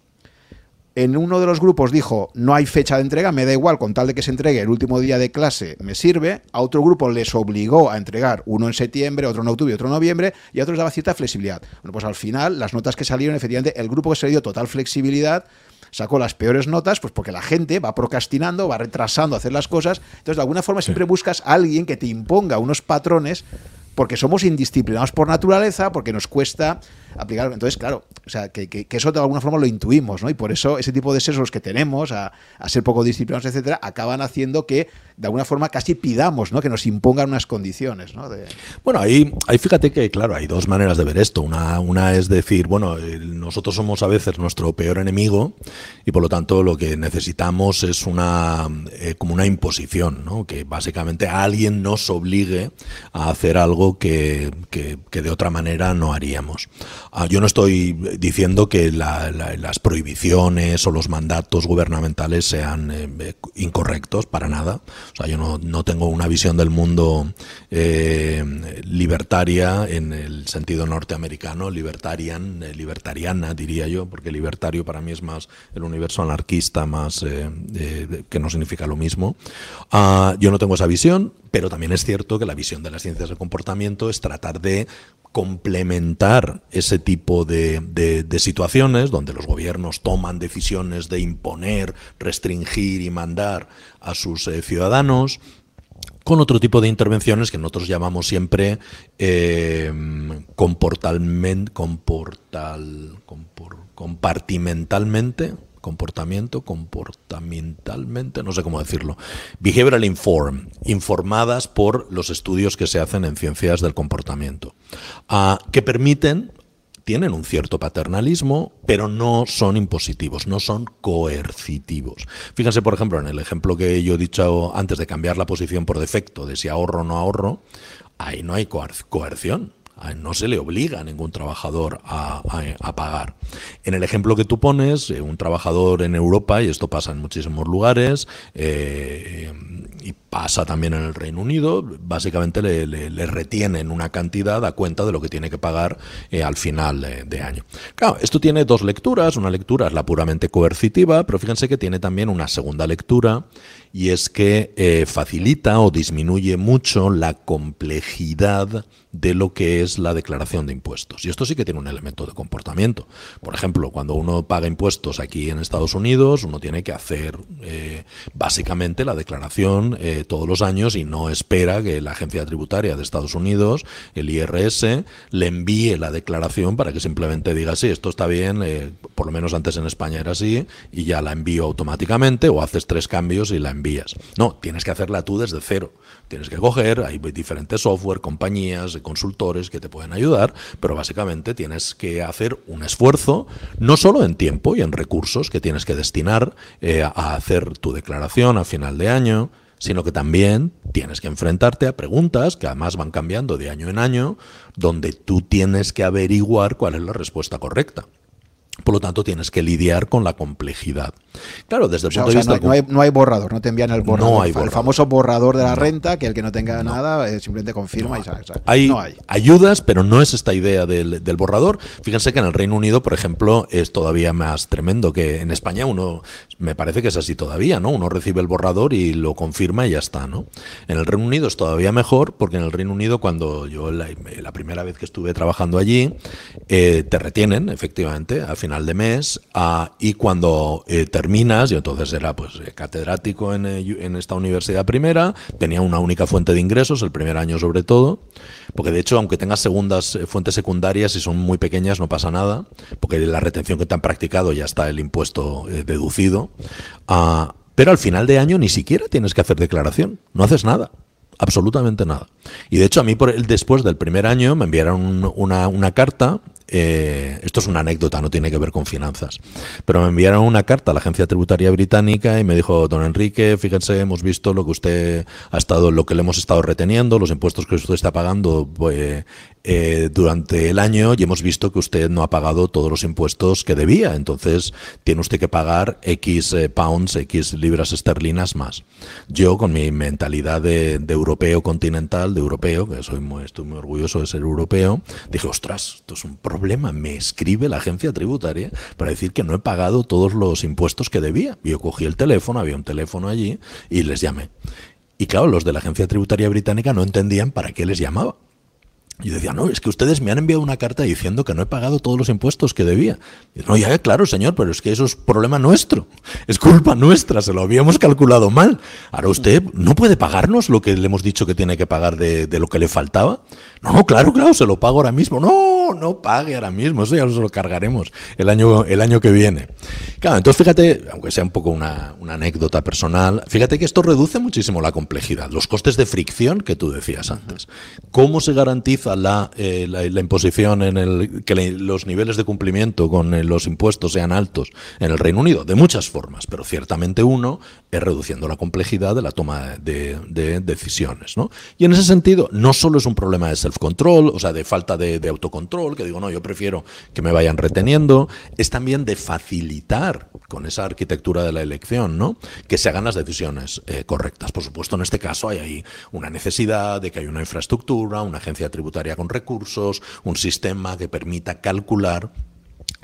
en uno de los grupos dijo, no hay fecha de entrega, me da igual, con tal de que se entregue el último día de clase, me sirve. A otro grupo les obligó a entregar uno en septiembre, otro en octubre y otro en noviembre, y a otros daba cierta flexibilidad. Bueno, pues al final, las notas que salieron, efectivamente, el grupo que se le dio total flexibilidad sacó las peores notas, pues porque la gente va procrastinando, va retrasando hacer las cosas. Entonces, de alguna forma, siempre buscas a alguien que te imponga unos patrones porque somos indisciplinados por naturaleza, porque nos cuesta aplicar. Entonces, claro, o sea, que, eso de alguna forma lo intuimos, ¿no? Y por eso ese tipo de sesgos que tenemos a, ser poco disciplinados, etcétera, acaban haciendo que de alguna forma casi pidamos, ¿no? Que nos impongan unas condiciones, ¿no? Bueno, ahí, ahí fíjate que, claro, hay dos maneras de ver esto. Una, una es decir, bueno, nosotros somos a veces nuestro peor enemigo y por lo tanto lo que necesitamos es una eh, como una imposición, ¿no? Que básicamente alguien nos obligue a hacer algo que, que, que de otra manera no haríamos. Ah, yo no estoy diciendo que las prohibiciones o los mandatos gubernamentales sean eh, incorrectos, para nada. O sea, yo no, tengo una visión del mundo eh, libertaria en el sentido norteamericano, libertarian, eh, libertariana diría yo, porque libertario para mí es más el universo anarquista, más que no significa lo mismo. Ah, yo no tengo esa visión, pero también es cierto que la visión de las ciencias del comportamiento es tratar de complementar ese tipo de, situaciones donde los gobiernos toman decisiones de imponer, restringir y mandar a sus eh, ciudadanos con otro tipo de intervenciones que nosotros llamamos siempre eh, comportalmente, comportal, compartimentalmente, comportamiento, comportamentalmente, no sé cómo decirlo, behavioral inform, informadas por los estudios que se hacen en ciencias del comportamiento, ah, que permiten, tienen un cierto paternalismo, pero no son impositivos, no son coercitivos. Fíjense, por ejemplo, en el ejemplo que yo he dicho antes de cambiar la posición por defecto, de si ahorro o no ahorro, ahí no hay coerción no se le obliga a ningún trabajador a, pagar. En el ejemplo que tú pones, eh, un trabajador en Europa, y esto pasa en muchísimos lugares, eh, y pasa también en el Reino Unido, básicamente le, retienen una cantidad a cuenta de lo que tiene que pagar eh, al final de, año. Claro, esto tiene dos lecturas, una lectura es la puramente coercitiva, pero fíjense que tiene también una segunda lectura y es que facilita o disminuye mucho la complejidad de lo que es la declaración de impuestos. Y esto sí que tiene un elemento de comportamiento. Por ejemplo, cuando uno paga impuestos aquí en Estados Unidos, uno tiene que hacer eh, básicamente la declaración eh, todos los años y no espera que la agencia tributaria de Estados Unidos, el IRS, le envíe la declaración para que simplemente diga, sí, esto está bien, eh, por lo menos antes en España era así, y ya la envío automáticamente o haces tres cambios y la envías. No, tienes que hacerla tú desde cero. Tienes que coger, hay diferentes software, compañías, consultores que te pueden ayudar, pero básicamente tienes que hacer un esfuerzo, no solo en tiempo y en recursos que tienes que destinar eh, a hacer tu declaración a final de año, sino que también tienes que enfrentarte a preguntas que además van cambiando de año en año, donde tú tienes que averiguar cuál es la respuesta correcta. Por lo tanto, tienes que lidiar con la complejidad. Claro, desde el punto de vista. No hay, no, hay, borrador, no te envían el borrador. El famoso borrador de la renta, que el que no tenga nada eh, simplemente confirma y sale. Hay, hay, ayudas, pero no es esta idea del, del, borrador. Fíjense que en el Reino Unido, por ejemplo, es todavía más tremendo que en España. Uno, me parece que es así todavía, ¿no? Uno recibe el borrador y lo confirma y ya está, ¿no? En el Reino Unido es todavía mejor, porque en el Reino Unido, cuando yo la, la primera vez que estuve trabajando allí, eh, te retienen, efectivamente, al final de mes, ah, y cuando eh, terminas, yo entonces era pues eh, catedrático en, eh, en, esta universidad primera, tenía una única fuente de ingresos, el primer año sobre todo, porque de hecho, aunque tengas segundas eh, fuentes secundarias, si son muy pequeñas no pasa nada, porque la retención que te han practicado ya está el impuesto deducido, uh, pero al final de año ni siquiera tienes que hacer declaración, no haces nada absolutamente nada. Y de hecho a mí por el, después del primer año me enviaron una, una carta eh, esto es una anécdota, no tiene que ver con finanzas. Pero me enviaron una carta a la agencia tributaria británica y me dijo, don Enrique, fíjense, hemos visto lo que usted ha estado, lo que le hemos estado reteniendo, los impuestos que usted está pagando pues, eh, durante el año y hemos visto que usted no ha pagado todos los impuestos que debía. Entonces tiene usted que pagar X eh, pounds, X libras esterlinas más. Yo, con mi mentalidad de, europeo continental, de europeo, que soy muy, estoy muy orgulloso de ser europeo, dije, ostras, esto es un problema. Me escribe la agencia tributaria para decir que no he pagado todos los impuestos que debía. Yo cogí el teléfono, había un teléfono allí y les llamé. Y claro, los de la agencia tributaria británica no entendían para qué les llamaba. Y decía, no, es que ustedes me han enviado una carta diciendo que no he pagado todos los impuestos que debía. Y no, ya, claro, señor, pero es que eso es problema nuestro. Es culpa nuestra, se lo habíamos calculado mal. Ahora usted no puede pagarnos lo que le hemos dicho que tiene que pagar de, de lo que le faltaba. No, claro, claro, se lo pago ahora mismo. No, no pague ahora mismo, eso ya se lo cargaremos el año, el año que viene. Claro, entonces fíjate, aunque sea un poco una, una anécdota personal, fíjate que esto reduce muchísimo la complejidad, los costes de fricción que tú decías antes. ¿Cómo se garantiza la, eh, la, imposición en el que los niveles de cumplimiento con eh, los impuestos sean altos en el Reino Unido? De muchas formas, pero ciertamente uno es reduciendo la complejidad de la toma de, de decisiones. ¿no? Y en ese sentido, no solo es un problema de self-control, o sea, de falta de, de, autocontrol, que digo, no, yo prefiero que me vayan reteniendo, es también de facilitar con esa arquitectura de la elección, ¿no? Que se hagan las decisiones eh, correctas. Por supuesto, en este caso hay ahí una necesidad de que haya una infraestructura, una agencia tributaria con recursos, un sistema que permita calcular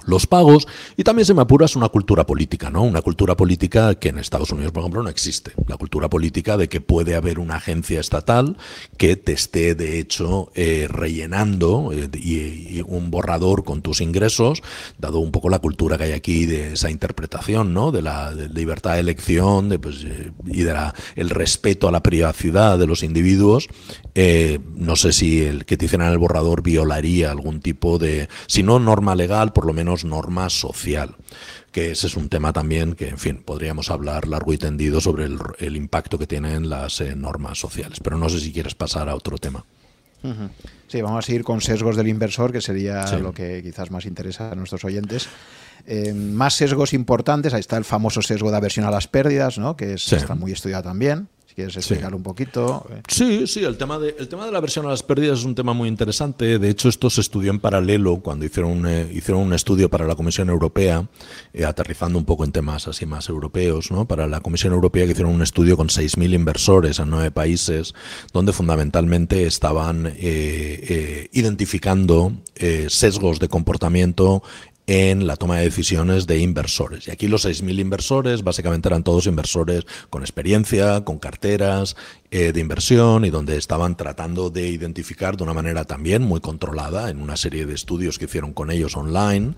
los pagos y también se me apura es una cultura política, ¿no? Una cultura política que en Estados Unidos, por ejemplo, no existe. La cultura política de que puede haber una agencia estatal que te esté, de hecho, eh, rellenando eh, y, un borrador con tus ingresos, dado un poco la cultura que hay aquí de esa interpretación, ¿no? De la libertad de elección de, pues, eh, y de la, el respeto a la privacidad de los individuos. Eh, no sé si el que te hicieran el borrador violaría algún tipo de, si no norma legal, por lo menos norma social que ese es un tema también que, en fin, podríamos hablar largo y tendido sobre el, el impacto que tienen las eh, normas sociales. Pero no sé si quieres pasar a otro tema. Uh -huh. Sí, vamos a seguir con sesgos del inversor, que sería sí. lo que quizás más interesa a nuestros oyentes. Eh, más sesgos importantes, ahí está el famoso sesgo de aversión a las pérdidas, ¿no? que es, sí. está muy estudiado también. ¿Quieres explicar sí. un poquito? Sí, sí, el tema, de, el tema de la versión a las pérdidas es un tema muy interesante. De hecho, esto se estudió en paralelo cuando hicieron, eh, hicieron un estudio para la Comisión Europea, eh, aterrizando un poco en temas así más europeos, ¿no? Para la Comisión Europea que hicieron un estudio con 6.000 inversores en nueve países, donde fundamentalmente estaban eh, identificando sesgos de comportamiento en la toma de decisiones de inversores. Y aquí los 6.000 inversores básicamente eran todos inversores con experiencia, con carteras eh, de inversión y donde estaban tratando de identificar de una manera también muy controlada en una serie de estudios que hicieron con ellos online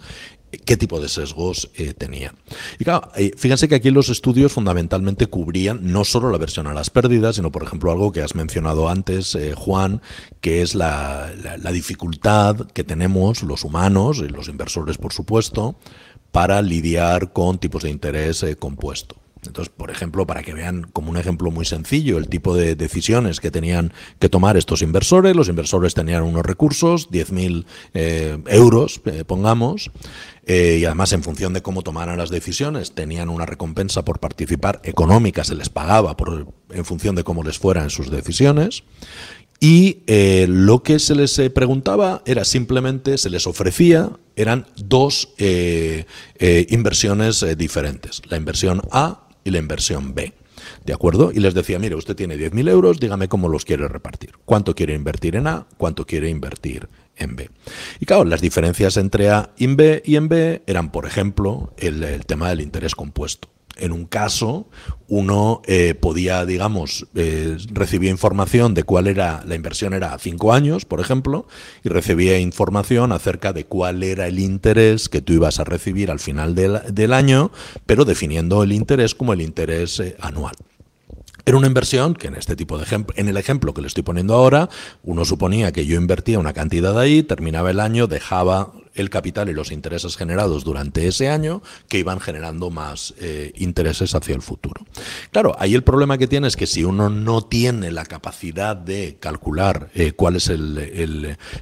qué tipo de sesgos eh, tenían. Y claro, eh, fíjense que aquí los estudios fundamentalmente cubrían no solo la versión a las pérdidas, sino por ejemplo algo que has mencionado antes, eh, Juan, que es la, la, dificultad que tenemos los humanos, y los inversores por supuesto, para lidiar con tipos de interés eh, compuesto Entonces, por ejemplo, para que vean como un ejemplo muy sencillo el tipo de decisiones que tenían que tomar estos inversores, los inversores tenían unos recursos, 10.000 eh, euros, eh, pongamos, eh, y además en función de cómo tomaran las decisiones, tenían una recompensa por participar económica, se les pagaba por, en función de cómo les fueran sus decisiones. Y lo que se les preguntaba era simplemente, se les ofrecía, eran dos inversiones diferentes. La inversión A la inversión B. ¿De acuerdo? Y les decía, mire, usted tiene 10.000 euros, dígame cómo los quiere repartir. ¿Cuánto quiere invertir en A? ¿Cuánto quiere invertir en B? Y claro, las diferencias entre A y en B, y en B eran, por ejemplo, el tema del interés compuesto en un caso uno eh, podía, digamos, eh, recibía información de cuál era la inversión era a cinco años, por ejemplo, y recibía información acerca de cuál era el interés que tú ibas a recibir al final del, año, pero definiendo el interés como el interés eh, anual. Era una inversión que en este tipo de ejemplo, en el ejemplo que le estoy poniendo ahora, uno suponía que yo invertía una cantidad ahí, terminaba el año, dejaba el capital y los intereses generados durante ese año que iban generando más eh, intereses hacia el futuro. Claro, ahí el problema que tiene es que si uno no tiene la capacidad de calcular eh, cuál es el,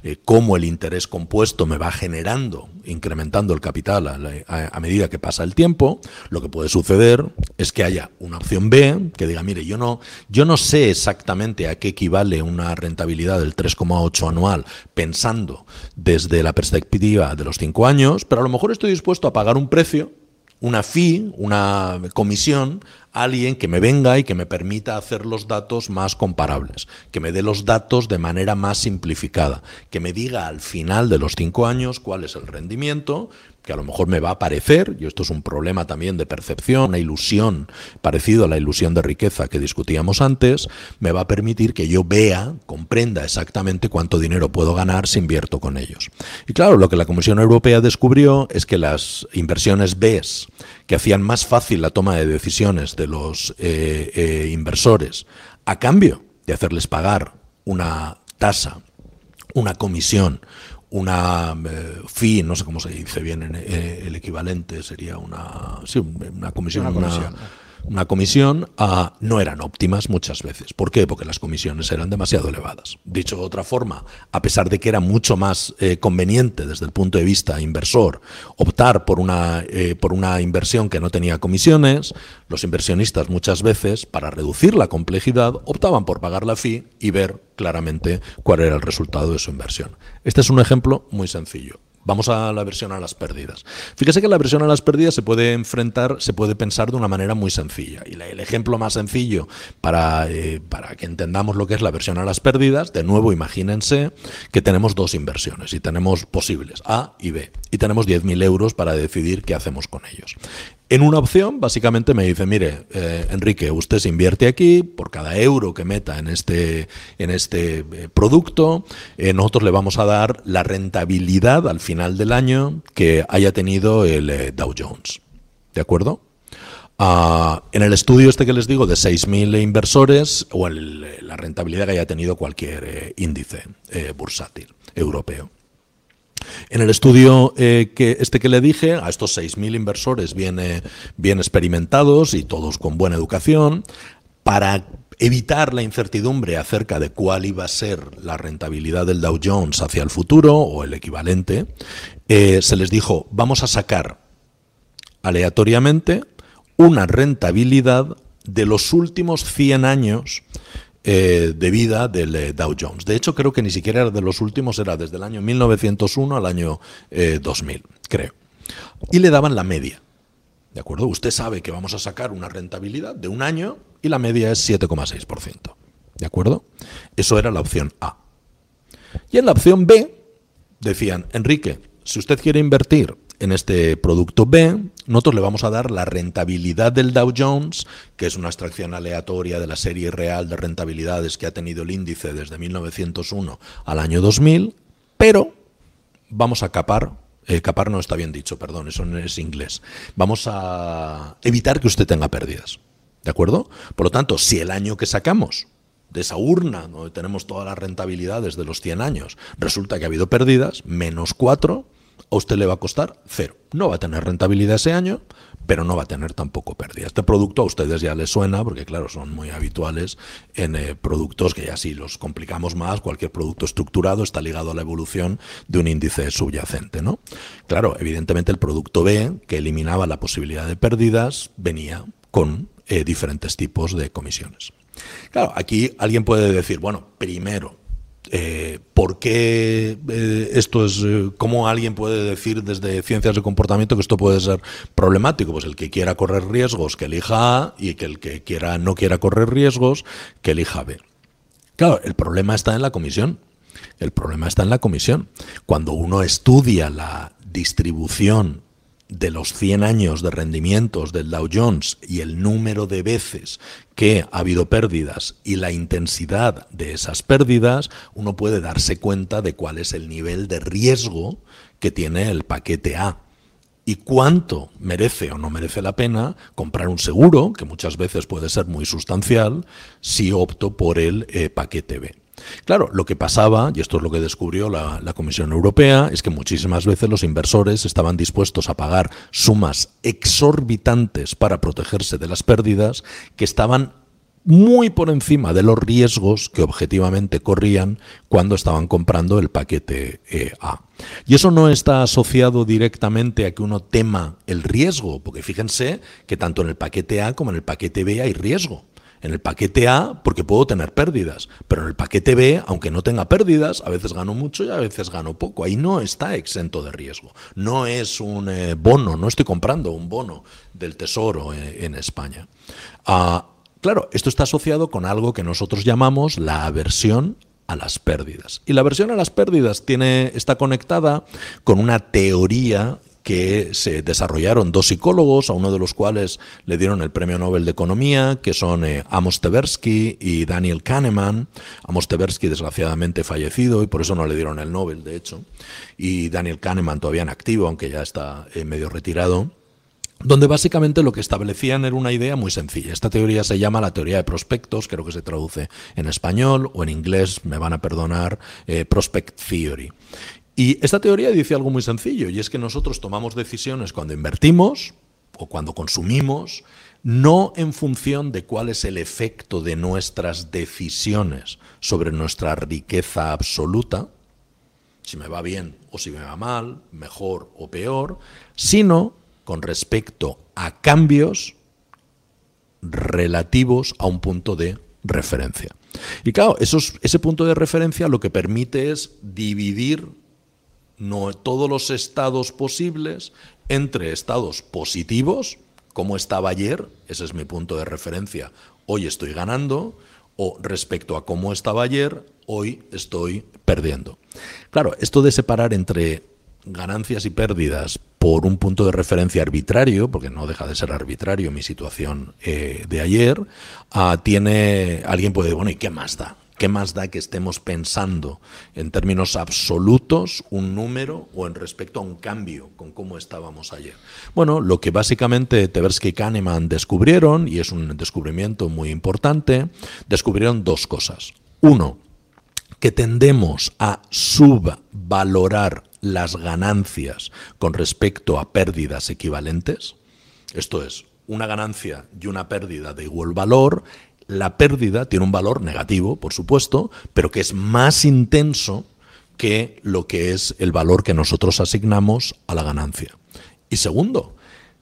eh, cómo el interés compuesto me va generando, incrementando el capital a, medida que pasa el tiempo, lo que puede suceder es que haya una opción B que diga, mire, yo no, yo no sé exactamente a qué equivale una rentabilidad del 3,8 anual pensando desde la perspectiva de los cinco años, pero a lo mejor estoy dispuesto a pagar un precio, una fee, una comisión, alguien que me venga y que me permita hacer los datos más comparables, que me dé los datos de manera más simplificada, que me diga al final de los cinco años cuál es el rendimiento, que a lo mejor me va a parecer, y esto es un problema también de percepción, una ilusión parecido a la ilusión de riqueza que discutíamos antes, me va a permitir que yo vea, comprenda exactamente cuánto dinero puedo ganar si invierto con ellos. Y claro, lo que la Comisión Europea descubrió es que las inversiones BES, que hacían más fácil la toma de decisiones de los eh, eh, inversores, a cambio de hacerles pagar una tasa, una comisión, una eh, fee, no sé cómo se dice bien, eh, el equivalente sería una, sí, una comisión, una, una comisión, ah, no eran óptimas muchas veces. ¿Por qué? Porque las comisiones eran demasiado elevadas. Dicho de otra forma, a pesar de que era mucho más eh, conveniente desde el punto de vista inversor optar por una, eh, por una inversión que no tenía comisiones, los inversionistas muchas veces, para reducir la complejidad, optaban por pagar la fee y ver claramente cuál era el resultado de su inversión. Este es un ejemplo muy sencillo. Vamos a la versión a las pérdidas. Fíjese que la versión a las pérdidas se puede enfrentar, se puede pensar de una manera muy sencilla. Y el ejemplo más sencillo para, eh, para que entendamos lo que es la versión a las pérdidas, de nuevo imagínense que tenemos dos inversiones y tenemos posibles A y B. Y tenemos 10.000 euros para decidir qué hacemos con ellos. En una opción, básicamente me dice, mire, eh, Enrique, usted se invierte aquí, por cada euro que meta en este, en este eh, producto, eh, nosotros le vamos a dar la rentabilidad al final del año que haya tenido el Dow Jones. ¿De acuerdo? Ah, en el estudio este que les digo de 6.000 inversores, o la rentabilidad que haya tenido cualquier índice bursátil europeo. En el estudio eh, que este que le dije, a estos 6.000 inversores bien, bien experimentados y todos con buena educación, para evitar la incertidumbre acerca de cuál iba a ser la rentabilidad del Dow Jones hacia el futuro o el equivalente, eh, se les dijo, vamos a sacar aleatoriamente una rentabilidad de los últimos 100 años eh, de vida del eh, Dow Jones. De hecho, creo que ni siquiera era de los últimos, era desde el año 1901 al año 2000, eh, creo. Y le daban la media. ¿De acuerdo? Usted sabe que vamos a sacar una rentabilidad de un año y la media es 7,6%. ¿De acuerdo? Eso era la opción A. Y en la opción B decían, Enrique, si usted quiere invertir en este producto B, nosotros le vamos a dar la rentabilidad del Dow Jones, que es una extracción aleatoria de la serie real de rentabilidades que ha tenido el índice desde 1901 al año 2000, pero vamos a capar, eh, capar no está bien dicho, perdón, eso no es inglés, vamos a evitar que usted tenga pérdidas. ¿De acuerdo? Por lo tanto, si el año que sacamos de esa urna donde tenemos todas las rentabilidades de los 100 años, resulta que ha habido pérdidas, menos 4, a usted le va a costar cero. No va a tener rentabilidad ese año, pero no va a tener tampoco pérdida. Este producto a ustedes ya les suena, porque claro, son muy habituales en eh, productos que ya si los complicamos más, cualquier producto estructurado está ligado a la evolución de un índice subyacente. ¿no? Claro, evidentemente el producto B, que eliminaba la posibilidad de pérdidas, venía con eh, diferentes tipos de comisiones. Claro, aquí alguien puede decir, bueno, primero, eh, ¿por qué eh, esto es, eh, cómo alguien puede decir desde ciencias de comportamiento que esto puede ser problemático? Pues el que quiera correr riesgos, que elija A, y que el que quiera, no quiera correr riesgos, que elija B. Claro, el problema está en la comisión. El problema está en la comisión. Cuando uno estudia la distribución de los 100 años de rendimientos del Dow Jones y el número de veces que ha habido pérdidas y la intensidad de esas pérdidas, uno puede darse cuenta de cuál es el nivel de riesgo que tiene el paquete A y cuánto merece o no merece la pena comprar un seguro, que muchas veces puede ser muy sustancial, si opto por el eh, paquete B. Claro, lo que pasaba, y esto es lo que descubrió la, Comisión Europea, es que muchísimas veces los inversores estaban dispuestos a pagar sumas exorbitantes para protegerse de las pérdidas que estaban muy por encima de los riesgos que objetivamente corrían cuando estaban comprando el paquete e A. Y eso no está asociado directamente a que uno tema el riesgo, porque fíjense que tanto en el paquete A como en el paquete B hay riesgo. En el paquete A, porque puedo tener pérdidas, pero en el paquete B, aunque no tenga pérdidas, a veces gano mucho y a veces gano poco. Ahí no está exento de riesgo. No es un eh, bono, no estoy comprando un bono del Tesoro eh, en, España. Ah, claro, esto está asociado con algo que nosotros llamamos la aversión a las pérdidas. Y la aversión a las pérdidas tiene, está conectada con una teoría que se desarrollaron dos psicólogos, a uno de los cuales le dieron el Premio Nobel de Economía, que son eh, Amos Tversky y Daniel Kahneman. Amos Tversky, desgraciadamente, fallecido y por eso no le dieron el Nobel, de hecho. Y Daniel Kahneman todavía en activo, aunque ya está eh, medio retirado donde básicamente lo que establecían era una idea muy sencilla. Esta teoría se llama la teoría de prospectos, creo que se traduce en español o en inglés, me van a perdonar, eh, Prospect Theory. Y esta teoría dice algo muy sencillo, y es que nosotros tomamos decisiones cuando invertimos o cuando consumimos, no en función de cuál es el efecto de nuestras decisiones sobre nuestra riqueza absoluta, si me va bien o si me va mal, mejor o peor, sino con respecto a cambios relativos a un punto de referencia. Y claro, ese punto de referencia lo que permite es dividir no todos los estados posibles entre estados positivos, como estaba ayer, ese es mi punto de referencia, hoy estoy ganando, o respecto a cómo estaba ayer, hoy estoy perdiendo. Claro, esto de separar entre ganancias y pérdidas por un punto de referencia arbitrario, porque no deja de ser arbitrario mi situación eh, de ayer, ah, tiene alguien puede, bueno, ¿y qué más da? ¿Qué más da que estemos pensando en términos absolutos un número o en respecto a un cambio con cómo estábamos ayer? Bueno, lo que básicamente Tversky y Kahneman descubrieron, y es un descubrimiento muy importante, descubrieron dos cosas. Uno, que tendemos a subvalorar las ganancias con respecto a pérdidas equivalentes. Esto es, una ganancia y una pérdida de igual valor la pérdida tiene un valor negativo, por supuesto, pero que es más intenso que lo que es el valor que nosotros asignamos a la ganancia. Y segundo,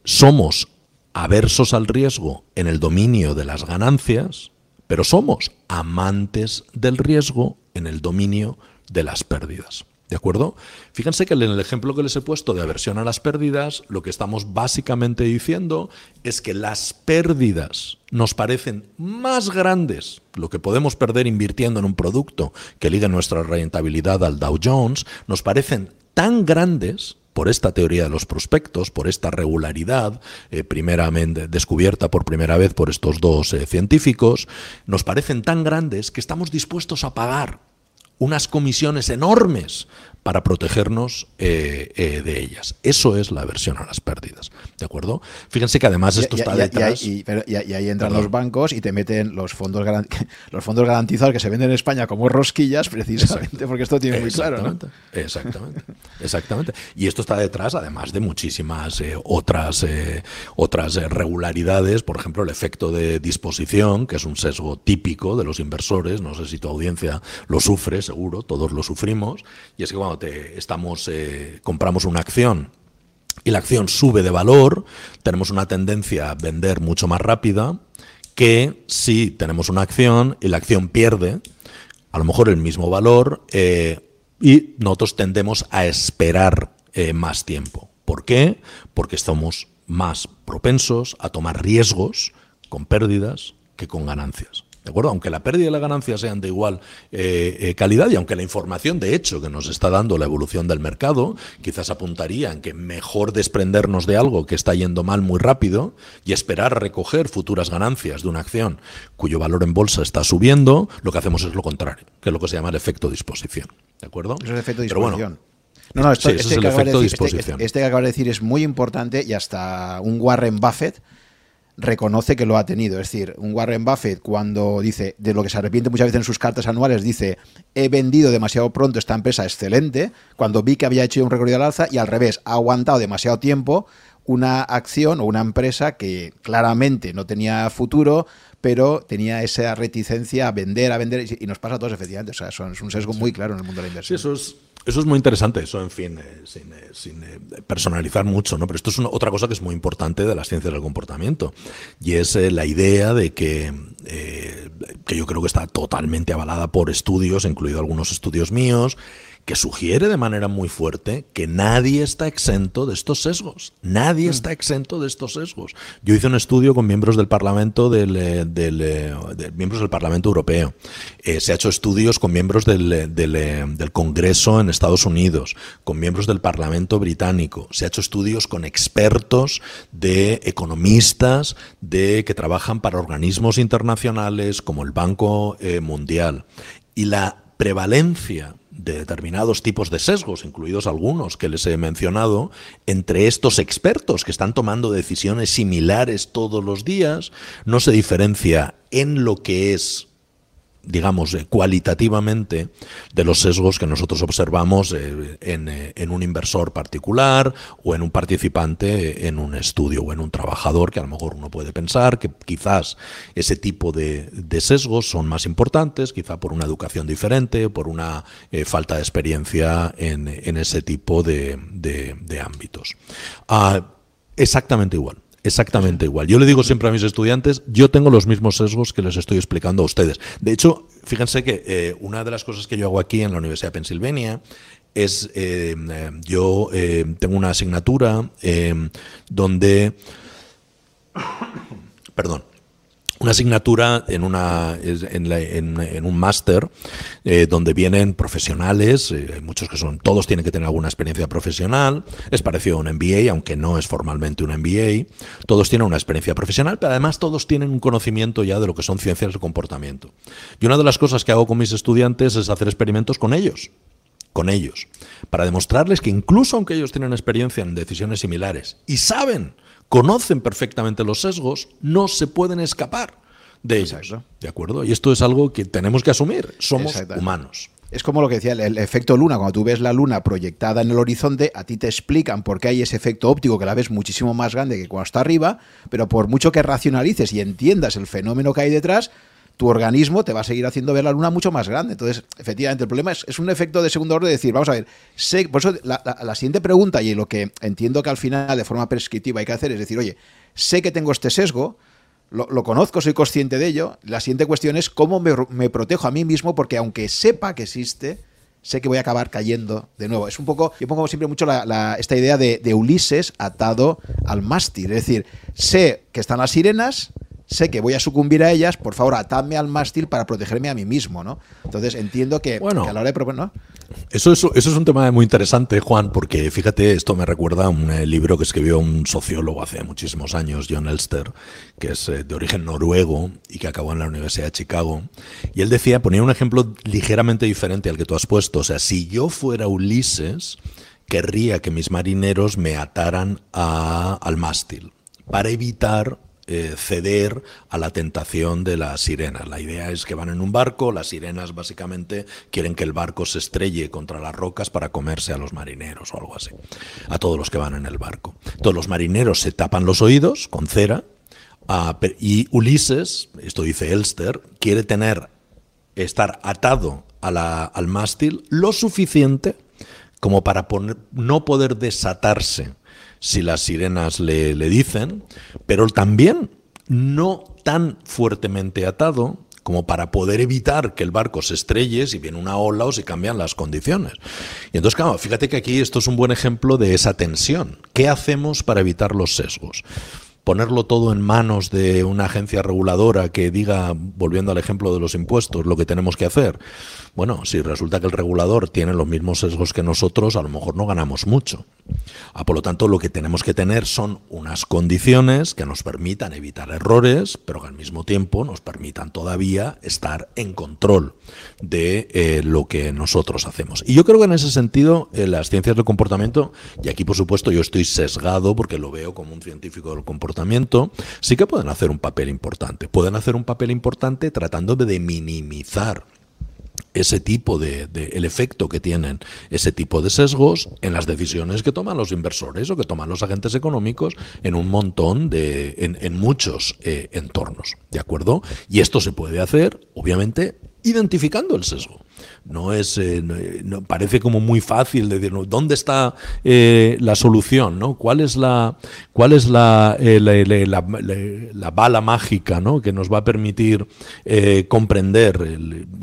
somos aversos al riesgo en el dominio de las ganancias, pero somos amantes del riesgo en el dominio de las pérdidas. ¿De acuerdo? Fíjense que en el ejemplo que les he puesto de aversión a las pérdidas, lo que estamos básicamente diciendo es que las pérdidas nos parecen más grandes, lo que podemos perder invirtiendo en un producto que ligue nuestra rentabilidad al Dow Jones, nos parecen tan grandes por esta teoría de los prospectos, por esta regularidad, eh, primeramente descubierta por primera vez por estos dos eh, científicos, nos parecen tan grandes que estamos dispuestos a pagar unas comisiones enormes para protegernos eh, eh, de ellas. Eso es la aversión a las pérdidas. ¿De acuerdo? Fíjense que además esto está detrás. Y, ahí entran los bancos y te meten los fondos, los fondos garantizados que se venden en España como rosquillas, precisamente, porque esto tiene muy claro. ¿no? Exactamente. Exactamente. Y esto está detrás, además de muchísimas otras, otras regularidades, por ejemplo, el efecto de disposición, que es un sesgo típico de los inversores. No sé si tu audiencia lo sufre, seguro, todos lo sufrimos. Y es que cuando estamos, eh, compramos una acción y la acción sube de valor, tenemos una tendencia a vender mucho más rápida que si tenemos una acción y la acción pierde, a lo mejor el mismo valor, eh, y nosotros tendemos a esperar eh, más tiempo. ¿Por qué? Porque estamos más propensos a tomar riesgos con pérdidas que con ganancias. ¿De acuerdo? Aunque la pérdida y la ganancia sean de igual eh, eh, calidad y aunque la información de hecho que nos está dando la evolución del mercado quizás apuntaría en que mejor desprendernos de algo que está yendo mal muy rápido y esperar recoger futuras ganancias de una acción cuyo valor en bolsa está subiendo, lo que hacemos es lo contrario, que es lo que se llama el efecto disposición. ¿De acuerdo? Es el efecto disposición. no, no, este, es el efecto este, disposición. este que acabas de decir es muy importante y hasta un Warren Buffett reconoce que lo ha tenido. Es decir, un Warren Buffett cuando dice, de lo que se arrepiente muchas veces en sus cartas anuales, dice, he vendido demasiado pronto esta empresa excelente, cuando vi que había hecho un recorrido al alza y al revés, ha aguantado demasiado tiempo una acción o una empresa que claramente no tenía futuro, pero tenía esa reticencia a vender, a vender, y nos pasa a todos efectivamente. O sea, es un sesgo muy claro en el mundo de la inversión. eso es eso es muy interesante, eso, en fin, eh, sin, eh, sin eh, personalizar mucho, ¿no? Pero esto es otra cosa que es muy importante de las ciencias del comportamiento. Y es la idea de que, que yo creo que está totalmente avalada por estudios, incluido algunos estudios míos, que sugiere de manera muy fuerte que nadie está exento de estos sesgos. Nadie mm. está exento de estos sesgos. Yo hice un estudio con miembros del Parlamento del, eh, del, eh, miembros del Parlamento Europeo. Eh, se ha hecho estudios con miembros del, del, Congreso en Estados Unidos, con miembros del Parlamento británico. Se ha hecho estudios con expertos de economistas de que trabajan para organismos internacionales como el Banco Mundial. Y la prevalencia de determinados tipos de sesgos, incluidos algunos que les he mencionado, entre estos expertos que están tomando decisiones similares todos los días, no se diferencia en lo que es digamos, eh, cualitativamente de los sesgos que nosotros observamos eh, eh, en, un inversor particular o en un participante en un estudio o en un trabajador, que a lo mejor uno puede pensar que quizás ese tipo de, sesgos son más importantes, quizá por una educación diferente, por una falta de experiencia en, ese tipo de, ámbitos. Ah, exactamente igual. Exactamente igual. Yo le digo siempre a mis estudiantes, yo tengo los mismos sesgos que les estoy explicando a ustedes. De hecho, fíjense que eh, una de las cosas que yo hago aquí en la Universidad de Pensilvania es, eh, yo eh, tengo una asignatura donde, perdón, una asignatura en, una, en, un máster eh, donde vienen profesionales, eh, muchos que son, todos tienen que tener alguna experiencia profesional, es parecido a un MBA, aunque no es formalmente un MBA, todos tienen una experiencia profesional, pero además todos tienen un conocimiento ya de lo que son ciencias del comportamiento. Y una de las cosas que hago con mis estudiantes es hacer experimentos con ellos con ellos, para demostrarles que incluso aunque ellos tienen experiencia en decisiones similares y saben conocen perfectamente los sesgos, no se pueden escapar de ellos. ¿De acuerdo? Y esto es algo que tenemos que asumir. Somos humanos. Es como lo que decía el, efecto luna. Cuando tú ves la luna proyectada en el horizonte, a ti te explican por qué hay ese efecto óptico que la ves muchísimo más grande que cuando está arriba, pero por mucho que racionalices y entiendas el fenómeno que hay detrás, tu organismo te va a seguir haciendo ver la luna mucho más grande. Entonces, efectivamente, el problema es, un efecto de segundo orden de decir, vamos a ver, sé, por eso la, siguiente pregunta y lo que entiendo que al final de forma prescriptiva hay que hacer es decir, oye, sé que tengo este sesgo, lo, conozco, soy consciente de ello. La siguiente cuestión es cómo me, protejo a mí mismo, porque aunque sepa que existe, sé que voy a acabar cayendo de nuevo. Es un poco, yo pongo siempre mucho esta idea de, de Ulises atado al mástil. Es decir, sé que están las sirenas, sé que voy a sucumbir a ellas, por favor, atadme al mástil para protegerme a mí mismo, ¿no? Entonces entiendo que, bueno, a la hora de proponer, ¿no? Eso, eso, eso, es un tema muy interesante, Juan, porque fíjate, esto me recuerda a un eh, libro que escribió un sociólogo hace muchísimos años, John Elster, que es eh, de origen noruego y que acabó en la Universidad de Chicago. Y él decía, ponía un ejemplo ligeramente diferente al que tú has puesto. O sea, si yo fuera Ulises, querría que mis marineros me ataran a, al mástil para evitar eh, ceder a la tentación de las sirenas. La idea es que van en un barco, las sirenas básicamente quieren que el barco se estrelle contra las rocas para comerse a los marineros o algo así, a todos los que van en el barco. Todos los marineros se tapan los oídos con cera y Ulises, esto dice Elster, quiere tener, estar atado al mástil lo suficiente como para no poder desatarse si las sirenas le, dicen, pero también no tan fuertemente atado como para poder evitar que el barco se estrelle si viene una ola o si cambian las condiciones. Y entonces, claro, fíjate que aquí esto es un buen ejemplo de esa tensión. ¿Qué hacemos para evitar los sesgos? Ponerlo todo en manos de una agencia reguladora que diga, volviendo al ejemplo de los impuestos, lo que tenemos que hacer. Bueno, si resulta que el regulador tiene los mismos sesgos que nosotros, a lo mejor no ganamos mucho. Ah, por lo tanto, lo que tenemos que tener son unas condiciones que nos permitan evitar errores, pero que al mismo tiempo nos permitan todavía estar en control de eh, lo que nosotros hacemos. Y yo creo que en ese sentido, eh, las ciencias del comportamiento, y aquí por supuesto yo estoy sesgado porque lo veo como un científico del comportamiento, sí que pueden hacer un papel importante. Pueden hacer un papel importante tratando de minimizar ese tipo de, el efecto que tienen ese tipo de sesgos en las decisiones que toman los inversores o que toman los agentes económicos en un montón de en, muchos eh, entornos de acuerdo y esto se puede hacer obviamente identificando el sesgo no es eh, no, parece como muy fácil decir dónde está eh, la solución no cuál es la cuál es la, eh, la, bala mágica ¿no? que nos va a permitir comprender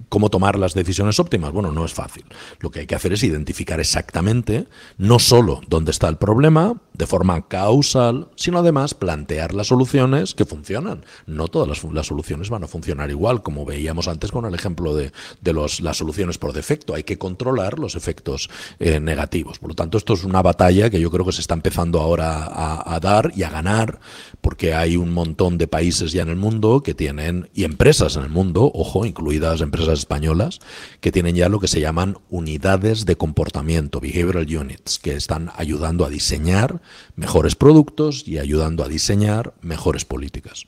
cómo tomar las decisiones óptimas bueno no es fácil. Lo que hay que hacer es identificar exactamente no solo dónde está el problema de forma causal sino además plantear las soluciones que funcionan no todas las, soluciones van a funcionar igual como veíamos antes con el ejemplo de, de los, las soluciones por defecto, hay que controlar los efectos eh, negativos. Por lo tanto, esto es una batalla que yo creo que se está empezando ahora a, dar y a ganar, porque hay un montón de países ya en el mundo que tienen, y empresas en el mundo, ojo, incluidas empresas españolas, que tienen ya lo que se llaman unidades de comportamiento, behavioral units, que están ayudando a diseñar mejores productos y ayudando a diseñar mejores políticas.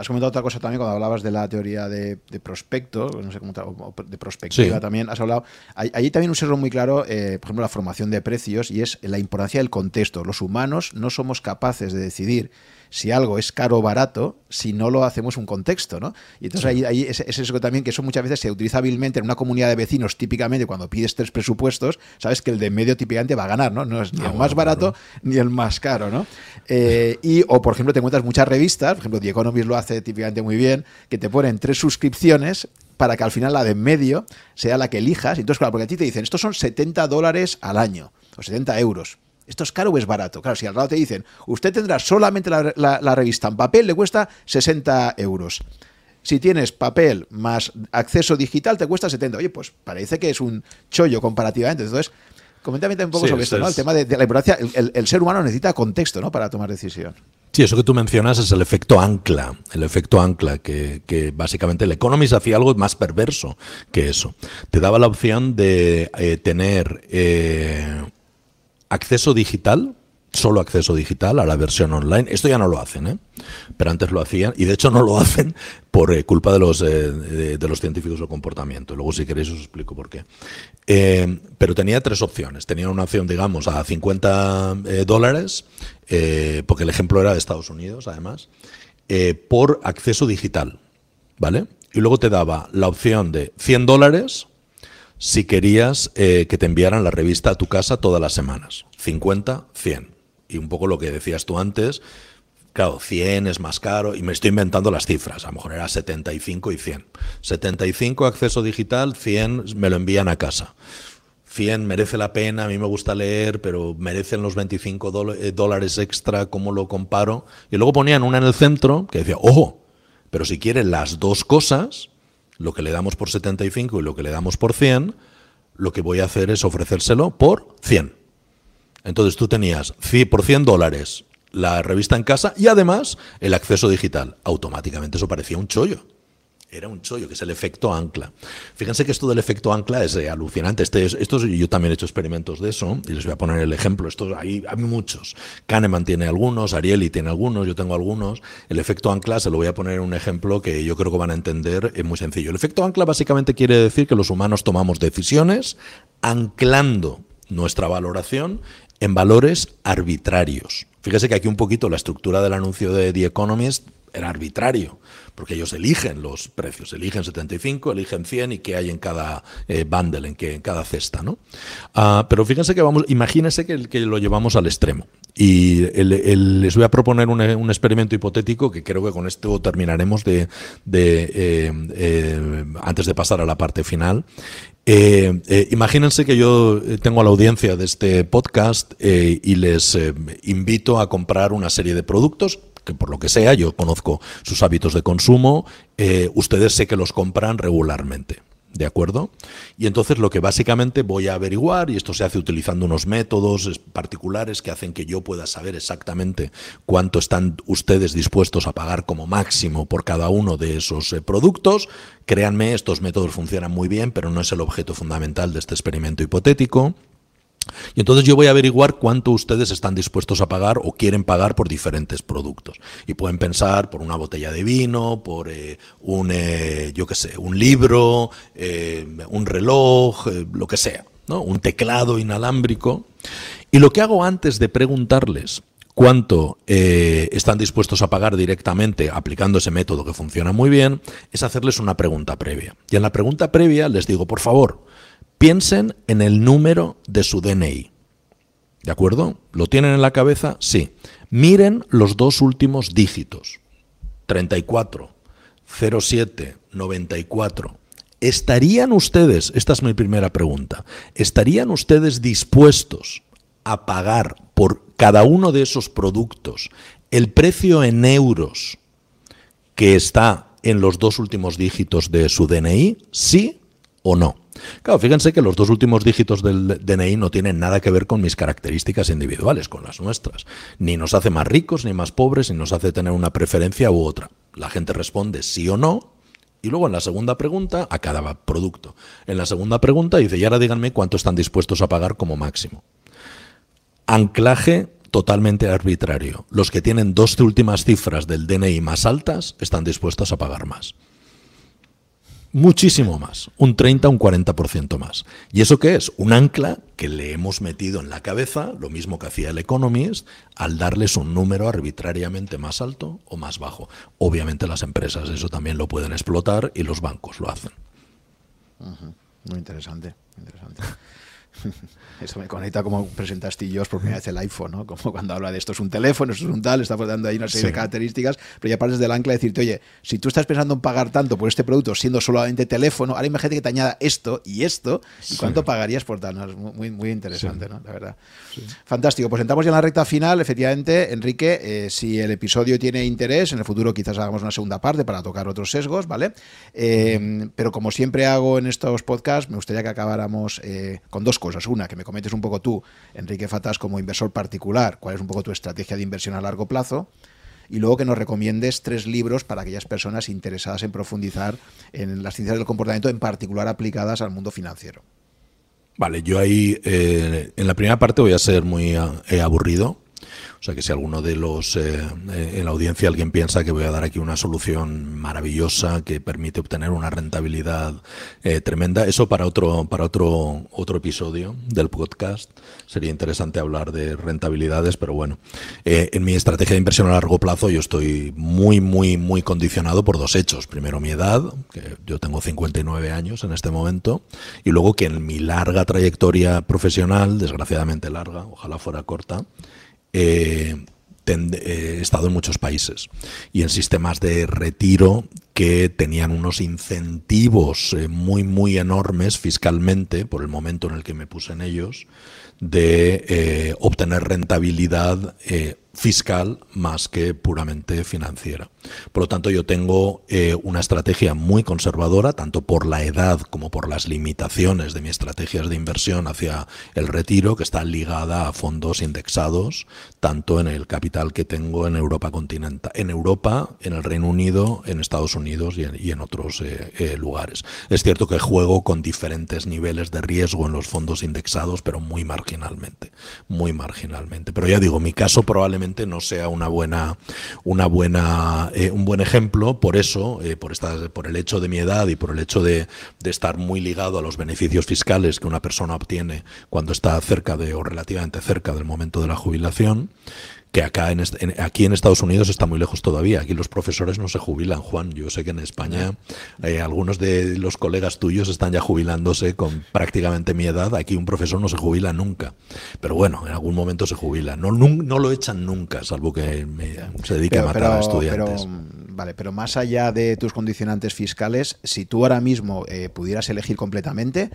Has comentado otra cosa también cuando hablabas de la teoría de, prospecto, no sé cómo, de prospectiva también. Has hablado. Hay, allí también un sesgo muy claro, eh, por ejemplo, la formación de precios y es la importancia del contexto. Los humanos no somos capaces de decidir si algo es caro o barato si no lo hacemos un contexto, ¿no? Y entonces ahí, ahí es, eso también que eso muchas veces se utiliza hábilmente en una comunidad de vecinos, típicamente cuando pides tres presupuestos, sabes que el de medio típicamente va a ganar, ¿no? No es ni el más barato ni el más caro, ¿no? Eh, y, o por ejemplo, te encuentras muchas revistas, por ejemplo, The Economist lo hace típicamente muy bien, que te ponen tres suscripciones para que al final la de medio sea la que elijas. Entonces, claro, porque a ti te dicen, estos son 70 dólares al año, o 70 euros. ¿Esto es caro o es barato? Claro, si al lado te dicen, usted tendrá solamente la, revista en papel, le cuesta 60 euros. Si tienes papel más acceso digital, te cuesta 70. Oye, pues parece que es un chollo comparativamente. Entonces, coméntame un poco sobre esto, ¿no? El tema de, la importancia. El, ser humano necesita contexto, ¿no? Para tomar decisión. Sí, eso que tú mencionas es el efecto ancla, el efecto ancla, que, básicamente el Economist hacía algo más perverso que eso. Te daba la opción de eh, tener eh, acceso digital, solo acceso digital a la versión online. Esto ya no lo hacen, ¿eh? pero antes lo hacían y de hecho no lo hacen por eh, culpa de los, eh, de, los científicos del comportamiento. Luego si queréis os explico por qué. pero tenía tres opciones. Tenía una opción, digamos, a 50 dólares, porque el ejemplo era de Estados Unidos, además, por acceso digital. ¿Vale? Y luego te daba la opción de 100 dólares si querías eh, que te enviaran la revista a tu casa todas las semanas. 50, 100. Y un poco lo que decías tú antes, claro, 100 es más caro y me estoy inventando las cifras, a lo mejor era 75 y 100. 75 acceso digital, 100 me lo envían a casa. 100 merece la pena, a mí me gusta leer, pero merecen los 25 eh, dólares extra, ¿cómo lo comparo? Y luego ponían una en el centro que decía, ojo, pero si quieren las dos cosas, lo que le damos por 75 y lo que le damos por 100, lo que voy a hacer es ofrecérselo por 100. Entonces tú tenías por 100 dólares la revista en casa y además el acceso digital. Automáticamente eso parecía un chollo era un chollo, que es el efecto ancla. Fíjense que esto del efecto ancla es eh, alucinante. Este esto yo también he hecho experimentos de eso y les voy a poner el ejemplo. Esto, hay, hay muchos. Kahneman tiene algunos, Ariely tiene algunos, yo tengo algunos. El efecto ancla se lo voy a poner en un ejemplo que yo creo que van a entender, es muy sencillo. El efecto ancla básicamente quiere decir que los humanos tomamos decisiones anclando nuestra valoración en valores arbitrarios. Fíjese que aquí un poquito la estructura del anuncio de The Economist era arbitrario, porque ellos eligen los precios, eligen 75, eligen 100 y qué hay en cada eh, bundle, en, que, en cada cesta. ¿no? Ah, pero fíjense que vamos, imagínense que, que lo llevamos al extremo. Y les voy a proponer un, experimento hipotético que creo que con esto terminaremos de, eh, eh, antes de pasar a la parte final. imagínense que yo tengo a la audiencia de este podcast y les invito a comprar una serie de productos que por lo que sea, yo conozco sus hábitos de consumo, eh, ustedes sé que los compran regularmente. ¿De acuerdo? Y entonces lo que básicamente voy a averiguar, y esto se hace utilizando unos métodos particulares que hacen que yo pueda saber exactamente cuánto están ustedes dispuestos a pagar como máximo por cada uno de esos eh, productos. Créanme, estos métodos funcionan muy bien, pero no es el objeto fundamental de este experimento hipotético. Y entonces yo voy a averiguar cuánto ustedes están dispuestos a pagar o quieren pagar por diferentes productos. Y pueden pensar por una botella de vino, por eh, un, eh, yo qué sé, un libro, eh, un reloj, lo que sea, ¿no? un teclado inalámbrico. Y lo que hago antes de preguntarles cuánto están dispuestos a pagar directamente aplicando ese método que funciona muy bien, es hacerles una pregunta previa. Y en la pregunta previa les digo, por favor, Piensen en el número de su DNI. ¿De acuerdo? ¿Lo tienen en la cabeza? Sí. Miren los dos últimos dígitos. 34, 07, 94. ¿Estarían ustedes, esta es mi primera pregunta, ¿estarían ustedes dispuestos a pagar por cada uno de esos productos el precio en euros que está en los dos últimos dígitos de su DNI? ¿Sí o no? Claro, fíjense que los dos últimos dígitos del DNI no tienen nada que ver con mis características individuales, con las nuestras. Ni nos hace más ricos, ni más pobres, ni nos hace tener una preferencia u otra. La gente responde sí o no, y luego en la segunda pregunta, a cada producto. En la segunda pregunta dice, y ahora díganme cuánto están dispuestos a pagar como máximo. Anclaje totalmente arbitrario. Los que tienen dos últimas cifras del DNI más altas están dispuestos a pagar más. Muchísimo más, un 30, un 40% más. ¿Y eso qué es? Un ancla que le hemos metido en la cabeza, lo mismo que hacía el Economist, al darles un número arbitrariamente más alto o más bajo. Obviamente las empresas eso también lo pueden explotar y los bancos lo hacen. Muy interesante, interesante. Eso me conecta como presentaste yo por primera vez el iPhone, ¿no? Como cuando habla de esto es un teléfono, esto es un tal, está dando ahí una serie de características, pero ya partes del ancla de decirte, oye, si tú estás pensando en pagar tanto por este producto siendo solamente teléfono, ahora imagínate que te añada esto y esto, ¿y cuánto pagarías por tal? muy, muy interesante, ¿no? La verdad. Fantástico, pues entramos ya en la recta final, efectivamente, Enrique, eh, si el episodio tiene interés, en el futuro quizás hagamos una segunda parte para tocar otros sesgos, ¿vale? Eh, pero como siempre hago en estos podcasts, me gustaría que acabáramos eh, con dos cosas. Una, que me comentes un poco tú, Enrique Fatas, como inversor particular, cuál es un poco tu estrategia de inversión a largo plazo. Y luego que nos recomiendes tres libros para aquellas personas interesadas en profundizar en las ciencias del comportamiento, en particular aplicadas al mundo financiero. Vale, yo ahí eh, en la primera parte voy a ser muy eh, aburrido o sea que si alguno de los eh, eh, en la audiencia alguien piensa que voy a dar aquí una solución maravillosa que permite obtener una rentabilidad eh, tremenda, eso para otro para otro otro episodio del podcast sería interesante hablar de rentabilidades, pero bueno, en mi estrategia de inversión a largo plazo yo estoy muy muy muy condicionado por dos hechos. Primero mi edad, que yo tengo 59 años en este momento, y luego que en mi larga trayectoria profesional, desgraciadamente larga, ojalá fuera corta, eh, he estado en muchos países y en sistemas de retiro que tenían unos incentivos muy, muy enormes fiscalmente por el momento en el que me puse en ellos de obtener rentabilidad fiscal más que puramente financiera. Por lo tanto, yo tengo eh, una estrategia muy conservadora, tanto por la edad como por las limitaciones de mis estrategias de inversión hacia el retiro, que está ligada a fondos indexados, tanto en el capital que tengo en Europa continental, en Europa, en el Reino Unido, en Estados Unidos y en, otros eh, eh, lugares. Es cierto que juego con diferentes niveles de riesgo en los fondos indexados, pero muy marginalmente, muy marginalmente. Pero ya digo, mi caso probablemente no sea una buena, una buena, eh, un buen ejemplo. Por eso, por, esta, por el hecho de mi edad y por el hecho de, estar muy ligado a los beneficios fiscales que una persona obtiene cuando está cerca de o relativamente cerca del momento de la jubilación, que acá en, aquí en Estados Unidos está muy lejos todavía. Aquí los profesores no se jubilan, Juan. Yo sé que en España eh, algunos de los colegas tuyos están ya jubilándose con prácticamente mi edad. Aquí un profesor no se jubila nunca. Pero bueno, en algún momento se jubila. No, no, lo echan nunca, salvo que se dedique a matar a estudiantes. Vale, pero más allá de tus condicionantes fiscales, si tú ahora mismo eh, pudieras elegir completamente,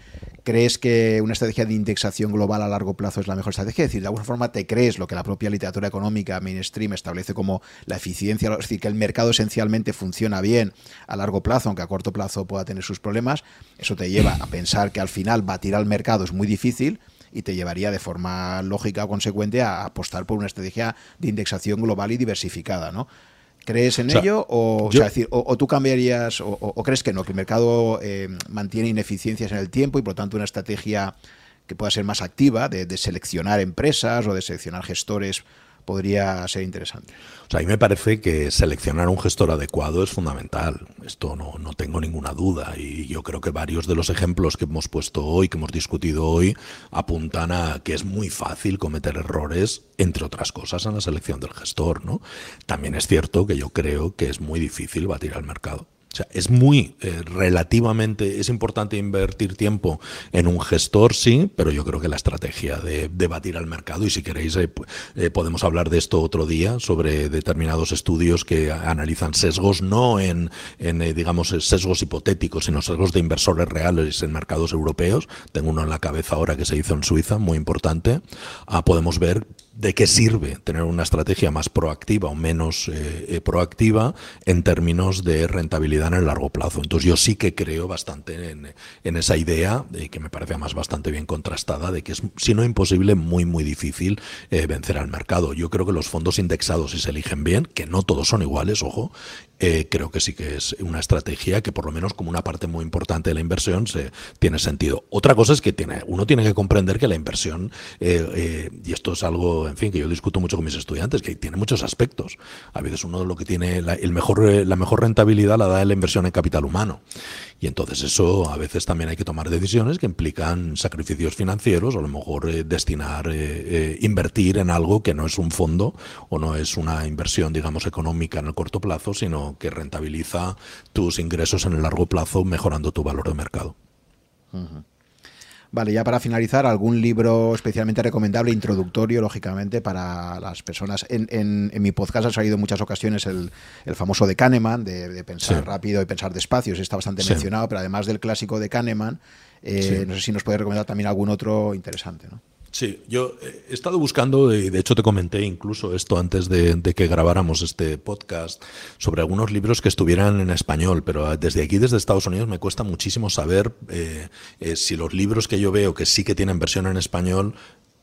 ¿crees que una estrategia de indexación global a largo plazo es la mejor estrategia? Es decir, de alguna forma te crees lo que la propia literatura económica mainstream establece como la eficiencia, es decir, que el mercado esencialmente funciona bien a largo plazo, aunque a corto plazo pueda tener sus problemas. Eso te lleva a pensar que al final batir al mercado es muy difícil y te llevaría de forma lógica o consecuente a apostar por una estrategia de indexación global y diversificada, ¿no? ¿Crees en ello o, decir, o, tú cambiarías o, crees que no, que el mercado eh, mantiene ineficiencias en el tiempo y por lo tanto una estrategia que pueda ser más activa de, de seleccionar empresas o de seleccionar gestores podría ser interesante. O sea, a mí me parece que seleccionar un gestor adecuado es fundamental. Esto no, no tengo ninguna duda. Y yo creo que varios de los ejemplos que hemos puesto hoy, que hemos discutido hoy, apuntan a que es muy fácil cometer errores, entre otras cosas, en la selección del gestor. ¿no? También es cierto que yo creo que es muy difícil batir al mercado. O sea, es muy eh, relativamente, es importante invertir tiempo en un gestor, sí, pero yo creo que la estrategia de, batir al mercado, y si queréis eh, eh, podemos hablar de esto otro día, sobre determinados estudios que analizan sesgos, no en, en digamos, sesgos hipotéticos, sino sesgos de inversores reales en mercados europeos. Tengo uno en la cabeza ahora que se hizo en Suiza, muy importante. Ah, podemos ver de qué sirve tener una estrategia más proactiva o menos eh, eh, proactiva en términos de rentabilidad en el largo plazo. Entonces yo sí que creo bastante en, esa idea, de que me parece además bastante bien contrastada, de que es, si no imposible, muy, muy difícil eh, vencer al mercado. Yo creo que los fondos indexados, si se eligen bien, que no todos son iguales, ojo, creo que sí que es una estrategia que por lo menos como una parte muy importante de la inversión se, tiene sentido. Otra cosa es que tiene, uno tiene que comprender que la inversión, y esto es algo en fin, que yo discuto mucho con mis estudiantes, que tiene muchos aspectos. A veces uno lo que tiene la, el mejor, eh, la mejor rentabilidad la da la inversión en capital humano. Y entonces eso a veces también hay que tomar decisiones que implican sacrificios financieros o a lo mejor eh, destinar, eh, invertir en algo que no es un fondo o no es una inversión, digamos, económica en el corto plazo, sino que rentabiliza tus ingresos en el largo plazo mejorando tu valor de mercado. Vale, ya para finalizar, algún libro especialmente recomendable, introductorio, lógicamente, para las personas. En, en, mi podcast ha salido en muchas ocasiones el, famoso de Kahneman, de, pensar rápido y pensar despacio, está bastante mencionado, pero además del clásico de Kahneman, eh, no sé si nos puede recomendar también algún otro interesante. ¿no? Sí, yo he estado buscando, y de hecho te comenté incluso esto antes de, que grabáramos este podcast, sobre algunos libros que estuvieran en español, pero desde aquí, desde Estados Unidos, me cuesta muchísimo saber eh, eh, si los libros que yo veo que sí que tienen versión en español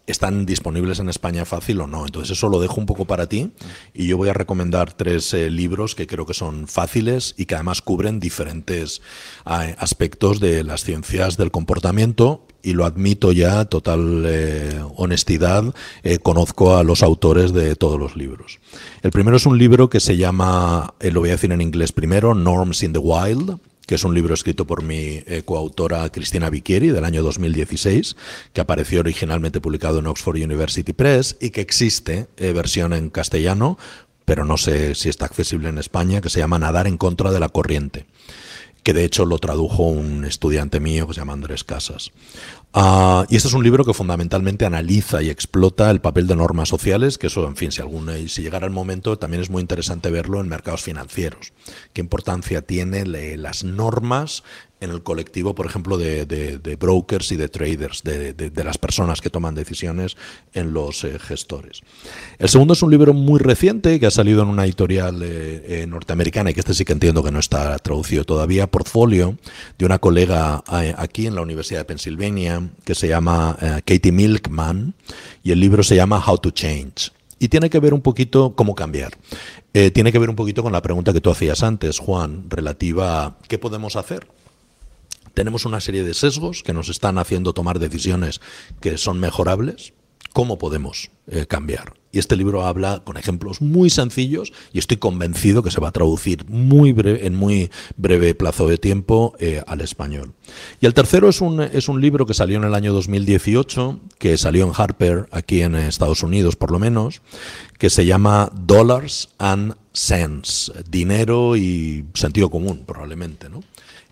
están disponibles en España fácil o no. Entonces eso lo dejo un poco para ti y yo voy a recomendar tres eh, libros que creo que son fáciles y que además cubren diferentes aspectos de las ciencias del comportamiento y lo admito ya, total eh, honestidad, eh, conozco a los autores de todos los libros. El primero es un libro que se llama, lo voy a decir en inglés primero, Norms in the Wild, que es un libro escrito por mi eh, coautora Cristina Bicchieri del año 2016, que apareció originalmente publicado en Oxford University Press y que existe eh, versión en castellano, pero no sé si está accesible en España, que se llama Nadar en contra de la corriente que de hecho lo tradujo un estudiante mío que se llama Andrés Casas. Ah, y este es un libro que fundamentalmente analiza y explota el papel de normas sociales, que eso, en fin, si, alguna, si llegara el momento, también es muy interesante verlo en mercados financieros. ¿Qué importancia tiene las normas en el colectivo, por ejemplo, de, brokers y de traders, de, las personas que toman decisiones en los eh, gestores. El segundo es un libro muy reciente que ha salido en una editorial eh, eh, norteamericana y que este sí que entiendo que no está traducido todavía, Portfolio, de una colega aquí en la Universidad de Pensilvania que se llama Katie Milkman y el libro se llama How to Change. Y tiene que ver un poquito cómo cambiar. tiene que ver un poquito con la pregunta que tú hacías antes, Juan, relativa a qué podemos hacer tenemos una serie de sesgos que nos están haciendo tomar decisiones que son mejorables. ¿Cómo podemos eh, cambiar? Y este libro habla con ejemplos muy sencillos y estoy convencido que se va a traducir muy en muy breve plazo de tiempo eh, al español. Y el tercero es un, es un libro que salió en el año 2018, que salió en Harper, aquí en Estados Unidos por lo menos, que se llama Dollars and Cents, dinero y sentido común probablemente. ¿no?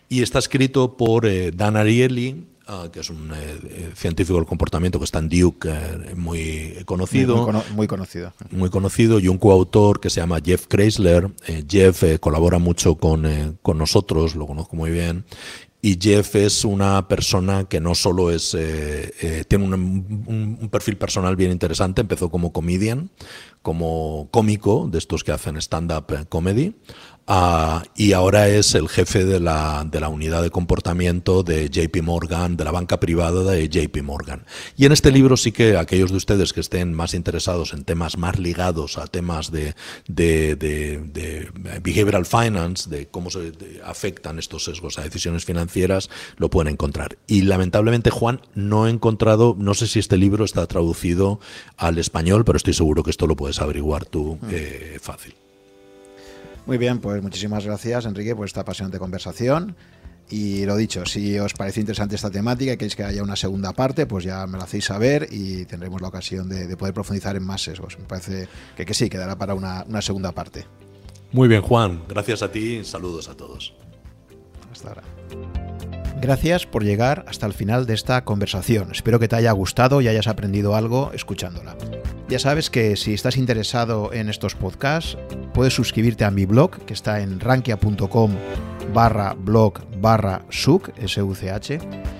Y está escrito por eh, Dan Ariely, ah, que es un eh, eh, científico del comportamiento que está en Duke, muy conocido. Muy, conocido. Muy conocido, y un coautor que se llama Jeff Chrysler. Jeff colabora mucho con, con, nosotros, lo conozco muy bien. Y Jeff es una persona que no solo es tiene un, un, perfil personal bien interesante, empezó como comedian, como cómico de estos que hacen stand-up comedy, Ah, y ahora es el jefe de la, de la, unidad de comportamiento de JP Morgan, de la banca privada de JP Morgan. Y en este libro sí que aquellos de ustedes que estén más interesados en temas más ligados a temas de, de, de, behavioral finance, de cómo se afectan estos sesgos a decisiones financieras, lo pueden encontrar. Y lamentablemente, Juan, no he encontrado, no sé si este libro está traducido al español, pero estoy seguro que esto lo puedes averiguar tú mm. eh, fácil. Muy bien, pues muchísimas gracias, Enrique, por esta apasionante conversación. Y lo dicho, si os parece interesante esta temática y queréis que haya una segunda parte, pues ya me lo hacéis saber y tendremos la ocasión de, poder profundizar en más sesgos. Me parece que, que sí, quedará para una, una segunda parte. Muy bien, Juan. Gracias a ti. Saludos a todos. Hasta ahora. Gracias por llegar hasta el final de esta conversación. Espero que te haya gustado y hayas aprendido algo escuchándola. Ya sabes que si estás interesado en estos podcasts, puedes suscribirte a mi blog, que está en rankia.com barra blog barra such,